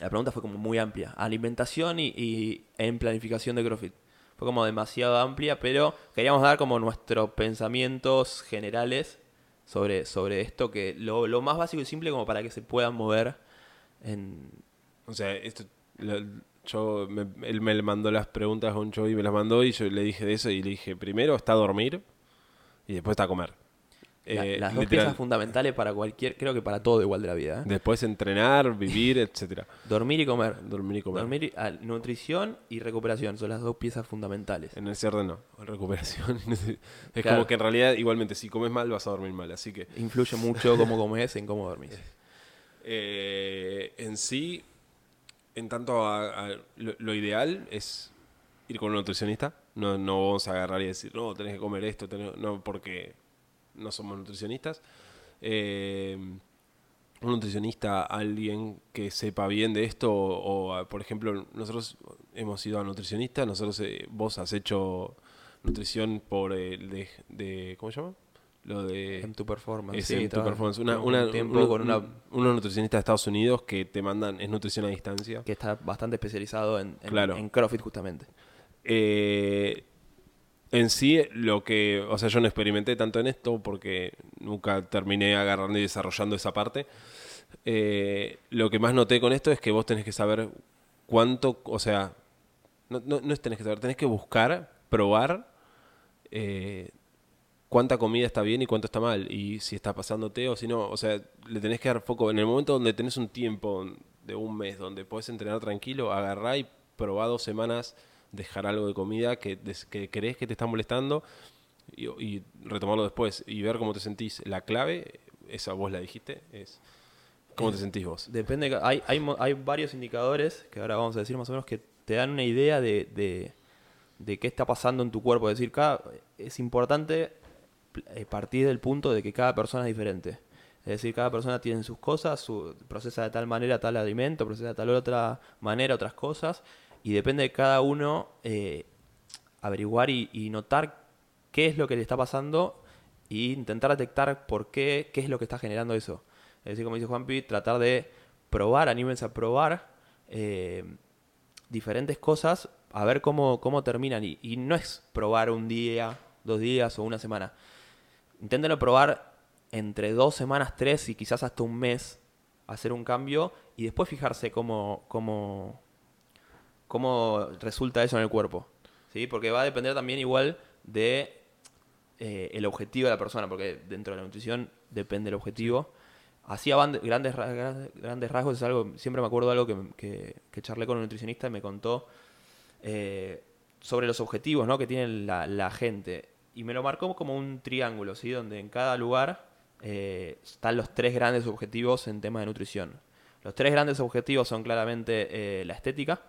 la pregunta fue como muy amplia. Alimentación y, y en planificación de CrossFit. Fue como demasiado amplia, pero queríamos dar como nuestros pensamientos generales sobre, sobre esto, que lo, lo más básico y simple como para que se puedan mover en... O sea, esto, lo- yo, me- él me mandó las preguntas a un show y me las mandó y yo le dije de eso y le dije, primero está a dormir y después está a comer. La- Eh, las dos literal. piezas fundamentales para cualquier, creo que para todo igual de la vida. ¿eh? Después entrenar, vivir, etcétera. Dormir y comer. Dormir y comer. Dormir, y- ah, nutrición y recuperación son las dos piezas fundamentales. En el cierre no, recuperación. <laughs> es Claro. como que en realidad, igualmente, si comes mal vas a dormir mal. Así que Influye mucho cómo comes en cómo dormís. <laughs> eh, en sí, en tanto a, a- lo, lo ideal es ir con un nutricionista. No, no vamos a agarrar y decir, no, tenés que comer esto, tenés-". no, porque no somos nutricionistas. Eh, un nutricionista, alguien que sepa bien de esto, o, o, por ejemplo, nosotros hemos ido a nutricionistas, nosotros, eh, vos has hecho nutrición por el de, de- ¿cómo se llama? Lo de... En tu performance. Es sí, en tu performance. Una, un tiempo con una un- unos nutricionistas de Estados Unidos que te mandan, es nutrición a distancia. que está bastante especializado en, en, Claro. en CrossFit justamente. Eh, en sí, lo que, o sea, yo no experimenté tanto en esto porque nunca terminé agarrando y desarrollando esa parte. Eh, lo que más noté con esto es que vos tenés que saber cuánto, o sea, no, no, no es tenés que saber, tenés que buscar, probar eh, cuánta comida está bien y cuánto está mal, y si está pasándote o si no, o sea, le tenés que dar foco. En el momento donde tenés un tiempo de un mes donde podés entrenar tranquilo, agarrá y probá dos semanas, dejar algo de comida que, que crees que te está molestando y, y retomarlo después y ver cómo te sentís. La clave, esa vos la dijiste, es cómo te sentís vos. Depende, hay, hay, hay varios indicadores que ahora vamos a decir más o menos que te dan una idea de, de, de qué está pasando en tu cuerpo. Es decir, cada, es importante eh, partir del punto de que cada persona es diferente. Es decir, cada persona tiene sus cosas, su, procesa de tal manera tal alimento, procesa de tal otra manera otras cosas, y depende de cada uno eh, averiguar y, notar qué es lo que le está pasando e intentar detectar por qué, qué es lo que está generando eso. Es decir, como dice Juanpi, tratar de probar, anímense a probar eh, diferentes cosas a ver cómo, cómo terminan. Y, y no es probar un día, dos días o una semana. Inténtenlo probar entre dos semanas, tres y quizás hasta un mes, hacer un cambio y después fijarse cómo, cómo, cómo resulta eso en el cuerpo. ¿sí? Porque va a depender también igual de eh, el objetivo de la persona, porque dentro de la nutrición depende el objetivo. Así grandes, ra- grandes, rasgos es algo, siempre me acuerdo de algo que, que, charlé con un nutricionista y me contó eh, sobre los objetivos ¿no? que tiene la, gente. Y me lo marcó como un triángulo, ¿sí? donde en cada lugar eh, están los tres grandes objetivos en tema de nutrición. Los tres grandes objetivos son claramente la estética,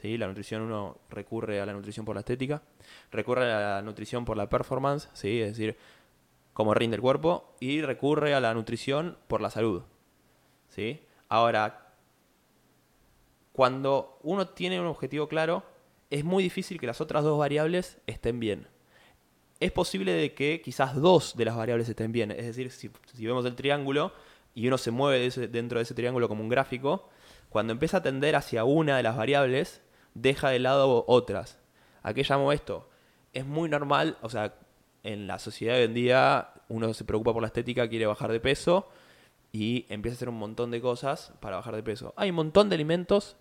¿sí? la nutrición uno recurre a la nutrición por la estética, recurre a la nutrición por la performance, ¿sí? es decir, cómo rinde el cuerpo, y recurre a la nutrición por la salud. ¿sí? Ahora, cuando uno tiene un objetivo claro, es muy difícil que las otras dos variables estén bien. Es posible de que quizás dos de las variables estén bien. Es decir, si, vemos el triángulo y uno se mueve dentro de ese triángulo como un gráfico, cuando empieza a tender hacia una de las variables, deja de lado otras. ¿A qué llamo esto? Es muy normal, o sea, en la sociedad de hoy en día uno se preocupa por la estética, quiere bajar de peso y empieza a hacer un montón de cosas para bajar de peso. Hay un montón de alimentos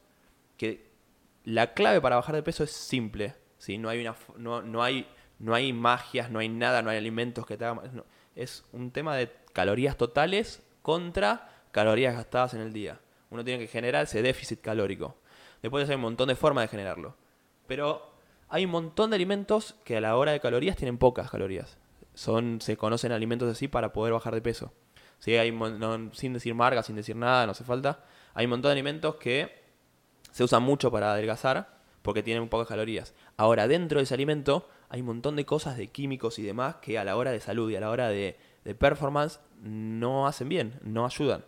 que la clave para bajar de peso es simple. ¿sí? No, hay una, no, no, hay, no hay magias, no hay nada, no hay alimentos que te hagan... Es un tema de calorías totales contra calorías gastadas en el día. Uno tiene que generar ese déficit calórico. Después hay un montón de formas de generarlo. Pero hay un montón de alimentos que a la hora de calorías tienen pocas calorías. Son, se conocen alimentos así para poder bajar de peso. Hay, no- sin decir marca, sin decir nada, no hace falta. Hay un montón de alimentos que se usan mucho para adelgazar porque tienen pocas calorías. Ahora, dentro de ese alimento hay un montón de cosas de químicos y demás que a la hora de salud y a la hora de, de performance no hacen bien, no ayudan.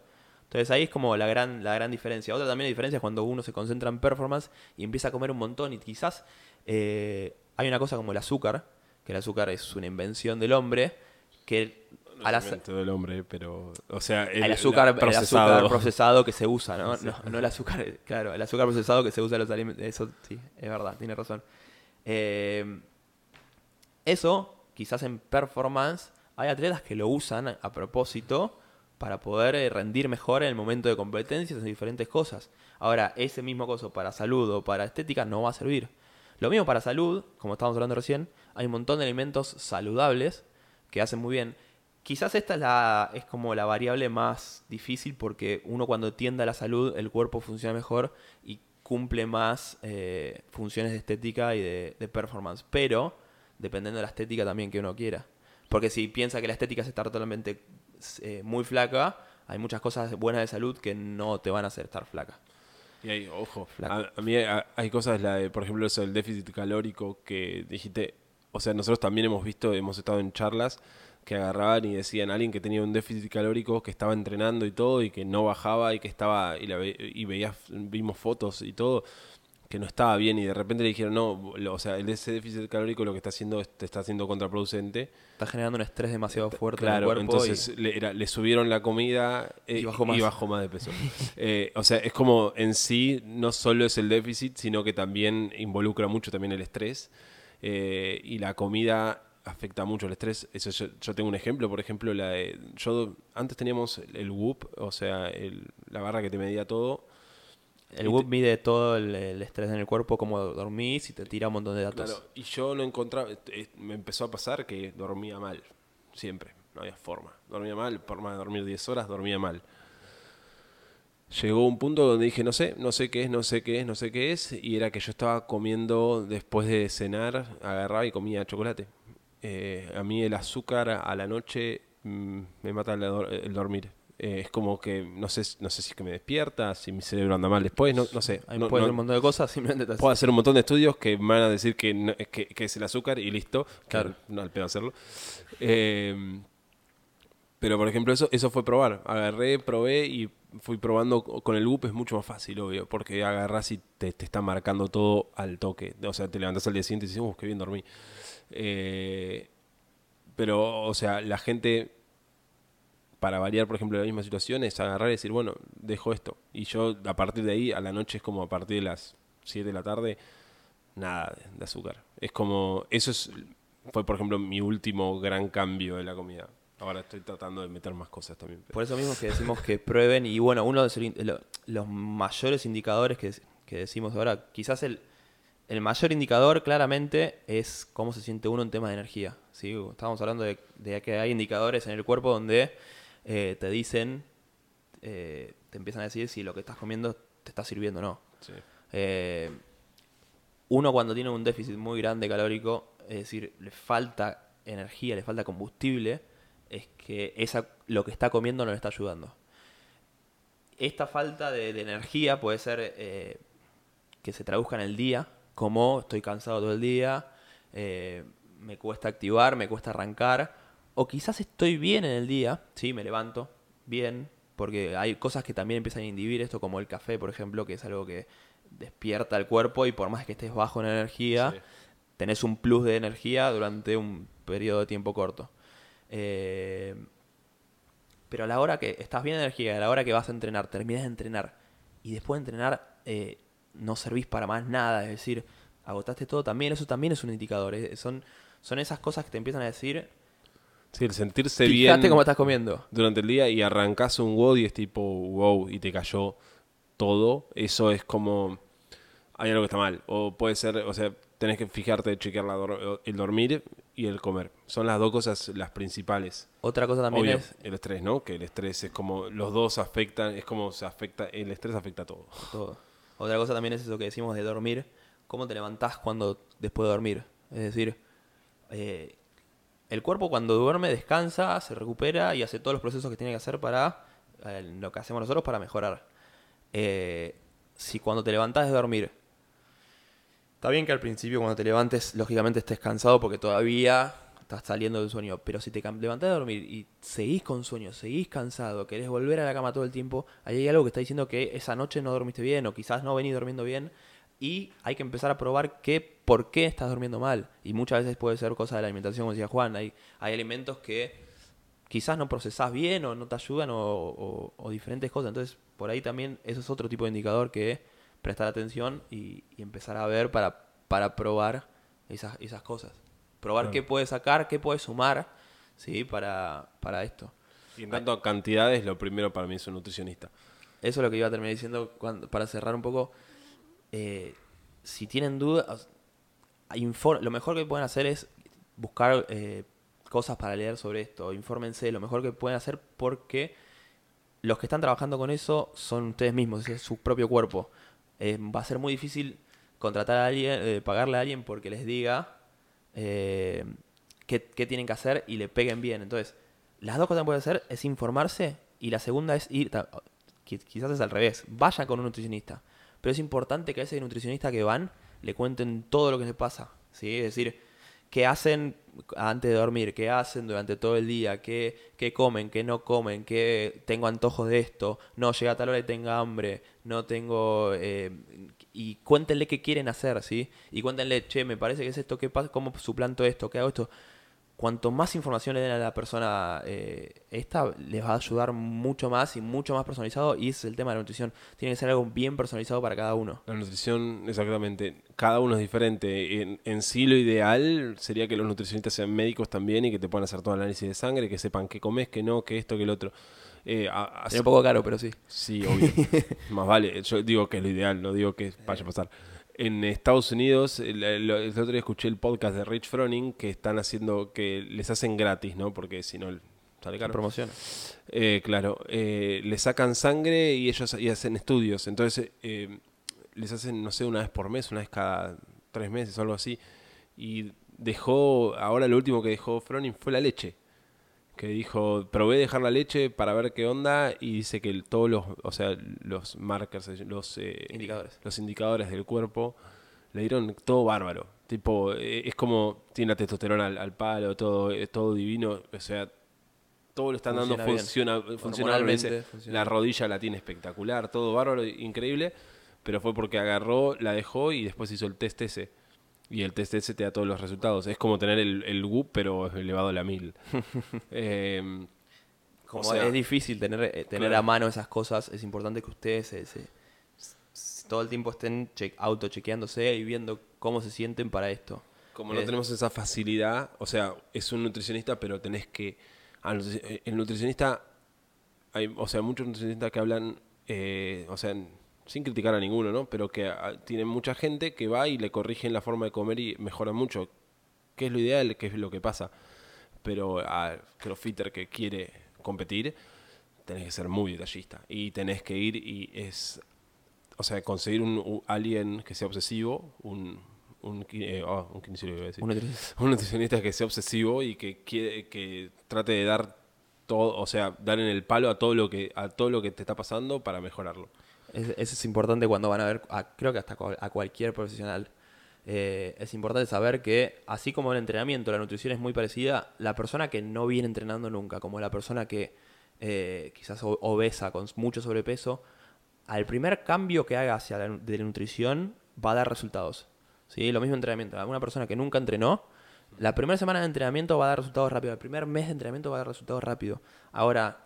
Entonces ahí es como la gran, la gran diferencia. Otra también la diferencia es cuando uno se concentra en performance y empieza a comer un montón y quizás eh, hay una cosa como el azúcar, que el azúcar es una invención del hombre, que No al del hombre, pero. O sea, el, el, azúcar, el azúcar procesado que se usa, ¿no? No, no el azúcar, claro, el azúcar procesado que se usa en los alimentos. Eso sí, es verdad, tiene razón. Eh, eso, quizás en performance, hay atletas que lo usan a propósito para poder eh, rendir mejor en el momento de competencias en diferentes cosas. Ahora, ese mismo coso para salud o para estética no va a servir. Lo mismo para salud, como estábamos hablando recién, hay un montón de alimentos saludables que hacen muy bien. Quizás esta es, la, es como la variable más difícil porque uno cuando tiende a la salud, el cuerpo funciona mejor y cumple más eh, funciones de estética y de, de performance. Pero dependiendo de la estética también que uno quiera. Porque si piensa que la estética es estar totalmente eh, muy flaca, hay muchas cosas buenas de salud que no te van a hacer estar flaca. Y hay, ojo, a, a mí hay, hay cosas, la de, por ejemplo, eso del déficit calórico que dijiste. O sea, nosotros también hemos visto, hemos estado en charlas que agarraban y decían a alguien que tenía un déficit calórico, que estaba entrenando y todo, y que no bajaba y que estaba, y, la ve- y veías, vimos fotos y todo, que no estaba bien, y de repente le dijeron, no, lo- o sea, el- ese déficit calórico lo que está haciendo es- te está haciendo contraproducente. Está generando un estrés demasiado fuerte en el Claro, cuerpo. entonces y- le, era- le subieron la comida eh, Y bajó más. más de peso. <laughs> Eh, o sea, es como en sí no solo es el déficit, sino que también involucra mucho también el estrés. Eh, y la comida afecta mucho el estrés. Eso yo, yo tengo un ejemplo, por ejemplo, la de, yo antes teníamos el Whoop, o sea, el- la barra que te medía todo. El Whoop mide todo el, el estrés en el cuerpo, cómo dormís y te tira un montón de datos. Claro, y yo no encontraba, me empezó a pasar que dormía mal, siempre, no había forma. Dormía mal, por más de dormir 10 horas, dormía mal. Llegó un punto donde dije, no sé, no sé qué es, no sé qué es, no sé qué es, y era que yo estaba comiendo después de cenar, agarraba y comía chocolate. Eh, a mí el azúcar a la noche mm, me mata el dormir. Eh, es como que no sé, no sé si es que me despierta, si mi cerebro anda mal después, no, no sé. Ahí No- puede no- un montón de cosas, simplemente te Puedo hacer un montón de estudios que me van a decir que, no- que, que es el azúcar y listo. Claro. No al pedo hacerlo. Eh, pero por ejemplo, eso, eso fue probar. Agarré, probé y fui probando co- con el loop es mucho más fácil, obvio, porque agarras y te, te está marcando todo al toque. O sea, te levantas al día siguiente y dices, uh, qué bien dormí. Eh, pero, o sea, la gente, para variar, por ejemplo, la misma situación, es agarrar y decir, bueno, dejo esto. Y yo, a partir de ahí, a la noche es como a partir de las 7 de la tarde, nada de, azúcar. Es como, eso es, fue por ejemplo mi último gran cambio de la comida. Ahora estoy tratando de meter más cosas también. Por eso mismo que decimos que prueben y bueno, uno de los, lo- los mayores indicadores que, que decimos ahora, quizás el, el mayor indicador claramente es cómo se siente uno en tema de energía. ¿sí? Estábamos hablando de, de que hay indicadores en el cuerpo donde eh, te dicen, eh, te empiezan a decir si lo que estás comiendo te está sirviendo o no. Sí. Eh, uno cuando tiene un déficit muy grande calórico, es decir, le falta energía, le falta combustible, es que esa, lo que está comiendo no le está ayudando. Esta falta de, de energía puede ser eh, que se traduzca en el día, como estoy cansado todo el día, eh, me cuesta activar, me cuesta arrancar, o quizás estoy bien en el día, sí, me levanto bien, porque hay cosas que también empiezan a inhibir esto, como el café, por ejemplo, que es algo que despierta el cuerpo y por más que estés bajo en energía, Sí. tenés un plus de energía durante un periodo de tiempo corto. Eh, pero a la hora que estás bien de energía, a la hora que vas a entrenar, terminas de entrenar y después de entrenar eh, no servís para más nada, es decir, agotaste todo también, eso también es un indicador. eh, Son, son esas cosas que te empiezan a decir, Sí, el sentirse fíjate bien cómo estás comiendo. durante el día y arrancás un WOD y es tipo wow y te cayó todo, eso es como hay algo que está mal. O puede ser, o sea, tenés que fijarte, chequear la el dormir y el comer. Son las dos cosas las principales. Otra cosa también Obvio, es el estrés, ¿no? Que el estrés es como, los dos afectan, es como se afecta, el estrés afecta a todo. todo. Otra cosa también es eso que decimos de dormir. ¿Cómo te levantás cuando después de dormir? Es decir, eh, el cuerpo cuando duerme descansa, se recupera y hace todos los procesos que tiene que hacer para eh, lo que hacemos nosotros para mejorar. Eh, si cuando te levantás de dormir, está bien que al principio cuando te levantes, lógicamente estés cansado porque todavía estás saliendo del sueño, pero si te levantás de dormir y seguís con sueño, seguís cansado, querés volver a la cama todo el tiempo, ahí hay algo que está diciendo que esa noche no dormiste bien o quizás no venís durmiendo bien y hay que empezar a probar qué, por qué estás durmiendo mal. Y muchas veces puede ser cosa de la alimentación, como decía Juan, hay, hay alimentos que quizás no procesás bien o no te ayudan o, o- o diferentes cosas. Entonces, por ahí también eso es otro tipo de indicador que prestar atención y, y empezar a ver para, para probar esas, esas cosas. Probar Claro. qué puedes sacar, qué puedes sumar, ¿sí? Para, para esto. Y en tanto a cantidades, lo primero para mí es un nutricionista. Eso es lo que iba a terminar diciendo cuando- para cerrar un poco. Eh, si tienen dudas, lo mejor que pueden hacer es buscar eh, cosas para leer sobre esto. Infórmense lo mejor que pueden hacer porque los que están trabajando con eso son ustedes mismos, es su propio cuerpo. Eh, va a ser muy difícil contratar a alguien, eh, pagarle a alguien porque les diga eh, qué, qué tienen que hacer y le peguen bien. Entonces, las dos cosas que pueden hacer es informarse y la segunda es ir, quizás es al revés, vayan con un nutricionista. Pero es importante que a ese nutricionista que van le cuenten todo lo que les pasa. ¿sí? Es decir, qué hacen antes de dormir, qué hacen durante todo el día, qué, qué comen, qué no comen, qué tengo antojos de esto, no, llega a tal hora y tengo hambre, no tengo... eh, y cuéntenle qué quieren hacer, ¿sí? Y cuéntenle, che, me parece que es esto, ¿qué pasa? ¿Cómo suplanto esto? ¿Qué hago esto? Cuanto más información le den a la persona eh, esta, les va a ayudar mucho más y mucho más personalizado. Y ese es el tema de la nutrición. Tiene que ser algo bien personalizado para cada uno. La nutrición, exactamente. Cada uno es diferente. En, en sí lo ideal sería que los nutricionistas sean médicos también y que te puedan hacer todo el análisis de sangre, que sepan qué comes, qué no, qué esto, qué lo otro. Eh, a- a- Es un poco caro, pero sí. Sí, obvio. <laughs> Más vale. Yo digo que es lo ideal, no digo que vaya a pasar. En Estados Unidos, el, el- el otro día escuché el podcast de Rich Froning que están haciendo, que les hacen gratis, ¿no? Porque si no sale caro. Promoción. Eh, claro, eh, le sacan sangre y ellos y hacen estudios. Entonces, eh, les hacen, no sé, una vez por mes, una vez cada tres meses o algo así. Y dejó, ahora lo último que dejó Froning fue la leche. Que dijo, probé dejar la leche para ver qué onda y dice que el- todos los, o sea, los markers, los eh, Indicadores. los indicadores del cuerpo le dieron todo bárbaro. Tipo, eh, es como tiene la testosterona al, al palo, todo, es todo divino. O sea, todo lo están dando Funciona bien. funciona, funciona Hormonalmente dice, funciona La rodilla la tiene espectacular, todo bárbaro, increíble. Pero fue porque agarró, la dejó y después hizo el test ese. Y el test ese te da todos los resultados. Es como tener el, el WUP, pero elevado a la mil. <laughs> Eh, Como O sea, es difícil tener, eh, tener claro. a mano esas cosas, es importante que ustedes se- se- todo el tiempo estén che- autochequeándose y viendo cómo se sienten para esto. Como no Eh, tenemos esa facilidad, o sea, es un nutricionista, pero tenés que... El nutricionista, hay, o sea, muchos nutricionistas que hablan, eh, o sea, sin criticar a ninguno, ¿no? Pero que ah, tienen mucha gente que va y le corrigen la forma de comer y mejoran mucho. ¿Qué es lo ideal? ¿Qué es lo que pasa? Pero al crossfitter que quiere competir, tenés que ser muy detallista. Y tenés que ir y es... O sea, conseguir un, un- alguien que sea obsesivo, un... Un, eh, oh, un kinesiólogo, iba a decir Un nutricionista. un nutricionista que sea obsesivo y que quiere que trate de dar todo, o sea, dar en el palo a todo lo que a todo lo que te está pasando para mejorarlo. Es- Eso es importante cuando van a ver, creo que hasta a cualquier profesional. Eh, es importante saber que, así como el entrenamiento, la nutrición es muy parecida, la persona que no viene entrenando nunca, como la persona que eh, quizás obesa, con mucho sobrepeso, al primer cambio que haga hacia la, de la nutrición va a dar resultados. ¿sí? Lo mismo entrenamiento. Una persona que nunca entrenó, la primera semana de entrenamiento va a dar resultados rápido. El primer mes de entrenamiento va a dar resultados rápido. Ahora,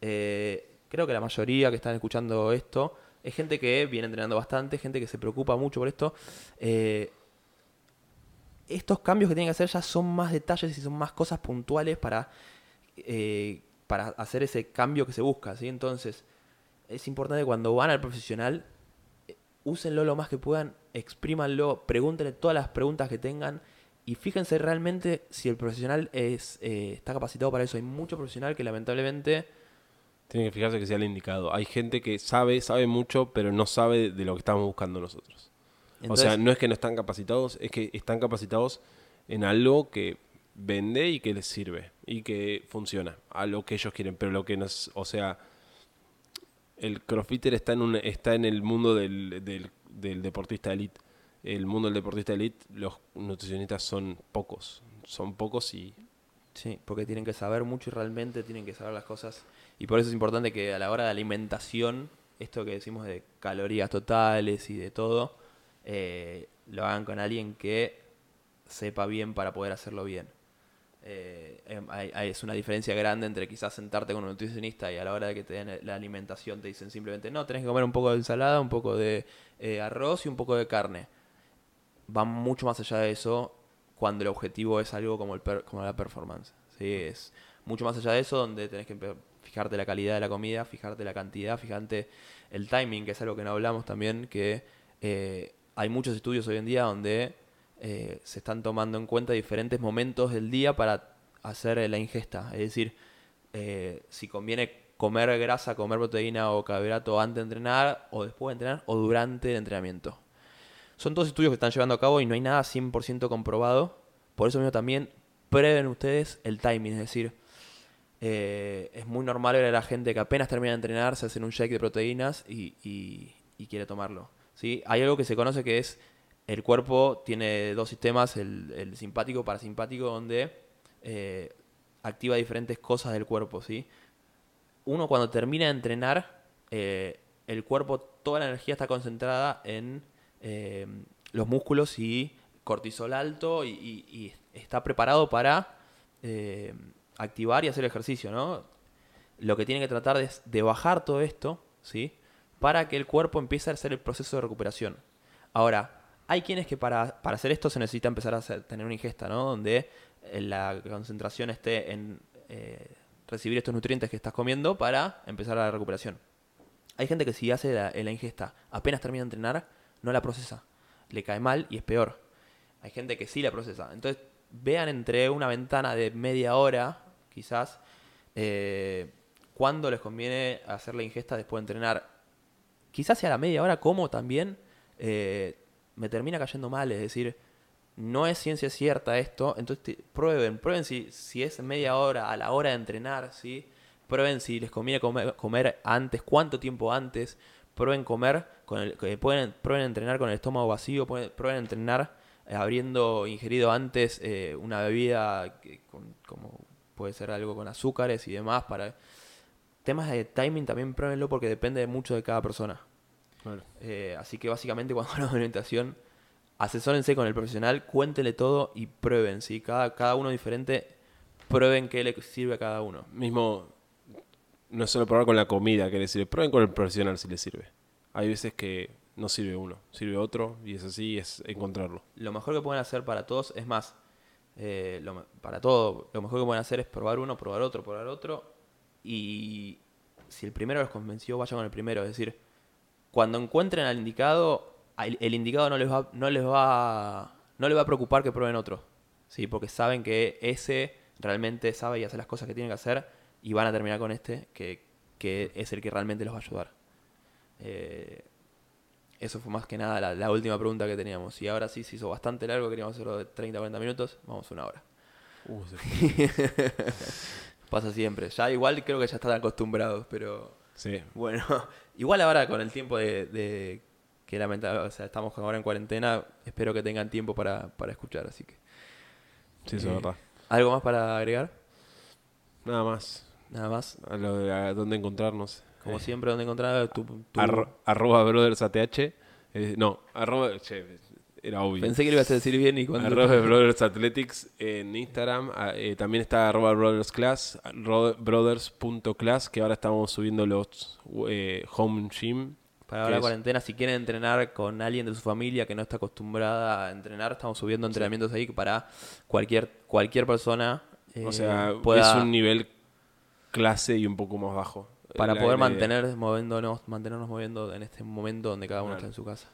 eh, creo que la mayoría que están escuchando esto es gente que viene entrenando bastante, gente que se preocupa mucho por esto. Eh, estos cambios que tienen que hacer ya son más detalles y son más cosas puntuales para, eh, para hacer ese cambio que se busca. ¿sí? Entonces, es importante cuando van al profesional, eh, úsenlo lo más que puedan, exprímanlo, pregúntenle todas las preguntas que tengan y fíjense realmente si el profesional es, eh, está capacitado para eso. Hay mucho profesional que lamentablemente... Tienen que fijarse que sea el indicado. Hay gente que sabe, sabe mucho, pero no sabe de lo que estamos buscando nosotros. o sea, no es que no están capacitados, es que están capacitados en algo que vende y que les sirve y que funciona a lo que ellos quieren, pero lo que nos, o sea, el crossfitter está en un, está en el mundo del, del, del deportista elite. El mundo del deportista elite, los nutricionistas son pocos, son pocos y Sí, porque tienen que saber mucho y realmente tienen que saber las cosas. Y por eso es importante que a la hora de alimentación, esto que decimos de calorías totales y de todo, eh, lo hagan con alguien que sepa bien para poder hacerlo bien. Eh, em, hay- es una diferencia grande entre quizás sentarte con un nutricionista y a la hora de que te den la alimentación te dicen simplemente, no, tenés que comer un poco de ensalada, un poco de eh, arroz y un poco de carne. Va mucho más allá de eso cuando el objetivo es algo como, el como la performance. Es mucho más allá de eso donde tenés que fijarte la calidad de la comida, fijarte la cantidad, fijarte el timing, que es algo que no hablamos también, que eh, hay muchos estudios hoy en día donde eh, se están tomando en cuenta diferentes momentos del día para hacer la ingesta. Es decir, eh, si conviene comer grasa, comer proteína o carbohidrato antes de entrenar, o después de entrenar, o durante el entrenamiento. Son todos estudios que están llevando a cabo y no hay nada 100% comprobado. Por eso mismo también prueben ustedes el timing. Es decir, eh, es muy normal ver a la gente que apenas termina de entrenar, se hacen un shake de proteínas y, y- quiere tomarlo. ¿sí? Hay algo que se conoce que es el cuerpo tiene dos sistemas, el, el simpático parasimpático, donde eh, activa diferentes cosas del cuerpo. ¿sí? Uno cuando termina de entrenar, eh, el cuerpo, toda la energía está concentrada en los músculos y cortisol alto y, está preparado para activar y hacer ejercicio, ¿no? Lo que tiene que tratar es de bajar todo esto, ¿sí? Para que el cuerpo empiece a hacer el proceso de recuperación. Ahora, hay quienes que para, para hacer esto se necesita empezar a tener una ingesta, ¿no? Donde eh, la concentración esté en eh, recibir estos nutrientes que estás comiendo para empezar la recuperación. Hay gente que si hace la, la ingesta apenas termina de entrenar, no la procesa. Le cae mal y es peor. Hay gente que sí la procesa. Entonces, vean entre una ventana de media hora, quizás, eh, cuándo les conviene hacer la ingesta después de entrenar. Quizás sea la media hora, como también eh, me termina cayendo mal. Es decir, no es ciencia cierta esto. Entonces, prueben, prueben si, si es media hora a la hora de entrenar, ¿sí? Prueben si les conviene comer, comer antes, cuánto tiempo antes. Prueben comer, con el, pueden, prueben entrenar con el estómago vacío, pueden- prueben entrenar eh, habiendo ingerido antes eh, una bebida con- como puede ser algo con azúcares y demás para temas de timing también pruébenlo porque depende mucho de cada persona Eh, así que básicamente <laughs> cuando hablamos de alimentación asesórense con el profesional cuéntenle todo y prueben ¿sí? cada, cada uno diferente prueben qué le sirve a cada uno mismo no es solo probar con la comida que les sirve, prueben con el profesional si les sirve. Hay veces que no sirve uno, sirve otro y es así, es encontrarlo. Lo mejor que pueden hacer para todos, es más, eh, lo para todo, lo mejor que pueden hacer es probar uno, probar otro, probar otro. Y si el primero los convenció, vayan con el primero. Es decir, cuando encuentren al indicado, el indicado no les va, no les va, no les va a preocupar que prueben otro. Sí, porque saben que ese realmente sabe y hace las cosas que tiene que hacer y van a terminar con este, que, que es el que realmente los va a ayudar. Eh, eso fue más que nada la, la última pregunta que teníamos. Y ahora sí se hizo bastante largo, queríamos hacerlo de 30 40 minutos, vamos una hora. Uh, se. <laughs> Pasa siempre. Ya igual creo que ya están acostumbrados, pero sí, bueno, <laughs> igual ahora con el tiempo de, de que lamentablemente, o sea, estamos ahora en cuarentena, espero que tengan tiempo para, para escuchar, así que. sí, eso Eh, es verdad. ¿Algo más para agregar? Nada más. Nada más. A lo de a dónde encontrarnos. Como Eh, siempre, donde encontrar tu, tu- arro- arroba brothers ATH. eh, no, arroba. Che, era obvio. Pensé que lo ibas a decir bien y cuando. Arroba <laughs> Brothers Athletics en Instagram. ah, eh, también está arroba Brothers Class, ro- brothers.class, que ahora estamos subiendo los eh, home gym. Para ¿Qué ahora es? cuarentena, si quieren entrenar con alguien de su familia que no está acostumbrada a entrenar, estamos subiendo entrenamientos ahí para cualquier cualquier persona o sea, pueda, es un nivel clase y un poco más bajo. Para poder mantener moviéndonos, mantenernos moviendo en este momento donde cada uno Claro. está en su casa.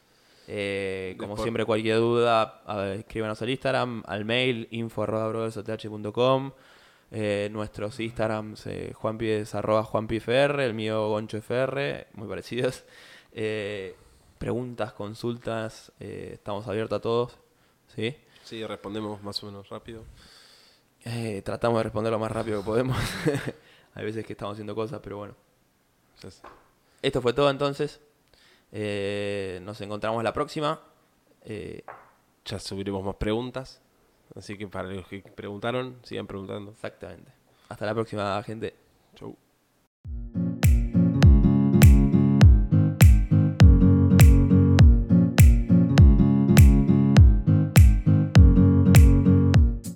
Eh, como Después- siempre, cualquier duda, a ver, escríbanos al Instagram, al mail info.brothers.th.com eh, Nuestros Instagrams, eh, Juanpi es arroba JuanpiFR, el mío GonchoFR, muy parecidos. Eh, preguntas, consultas, eh, estamos abiertos a todos. ¿sí? Sí, respondemos más o menos rápido. Tratamos de responder lo más rápido que podemos. <laughs> Hay veces que estamos haciendo cosas, pero bueno. Esto fue todo entonces. Eh, nos encontramos la próxima. Eh, ya subiremos más preguntas. Así que para los que preguntaron, sigan preguntando. exactamente. Hasta la próxima, gente.